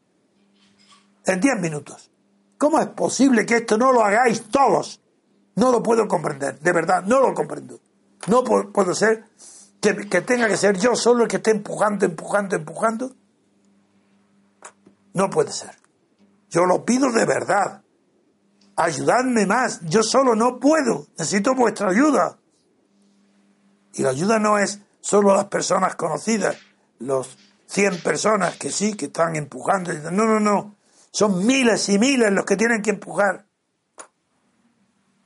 En 10 minutos. ¿Cómo es posible que esto no lo hagáis todos? No lo puedo comprender, de verdad, no lo comprendo. No pu- puedo ser que, que tenga que ser yo solo el que esté empujando, empujando, empujando. No puede ser. Yo lo pido de verdad. Ayudadme más. Yo solo no puedo. Necesito vuestra ayuda. Y la ayuda no es solo las personas conocidas, los 100 personas que sí, que están empujando. No, no, no. Son miles y miles los que tienen que empujar.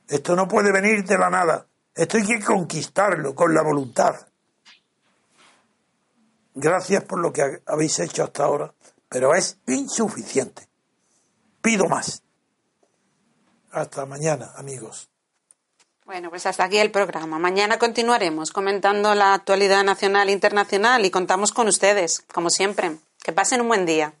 Esto no puede venir de la nada. Esto hay que conquistarlo con la voluntad. Gracias por lo que ha- habéis hecho hasta ahora, pero es insuficiente. Pido más. Hasta mañana, amigos. Bueno, pues hasta aquí el programa. Mañana continuaremos comentando la actualidad nacional e internacional y contamos con ustedes, como siempre. Que pasen un buen día.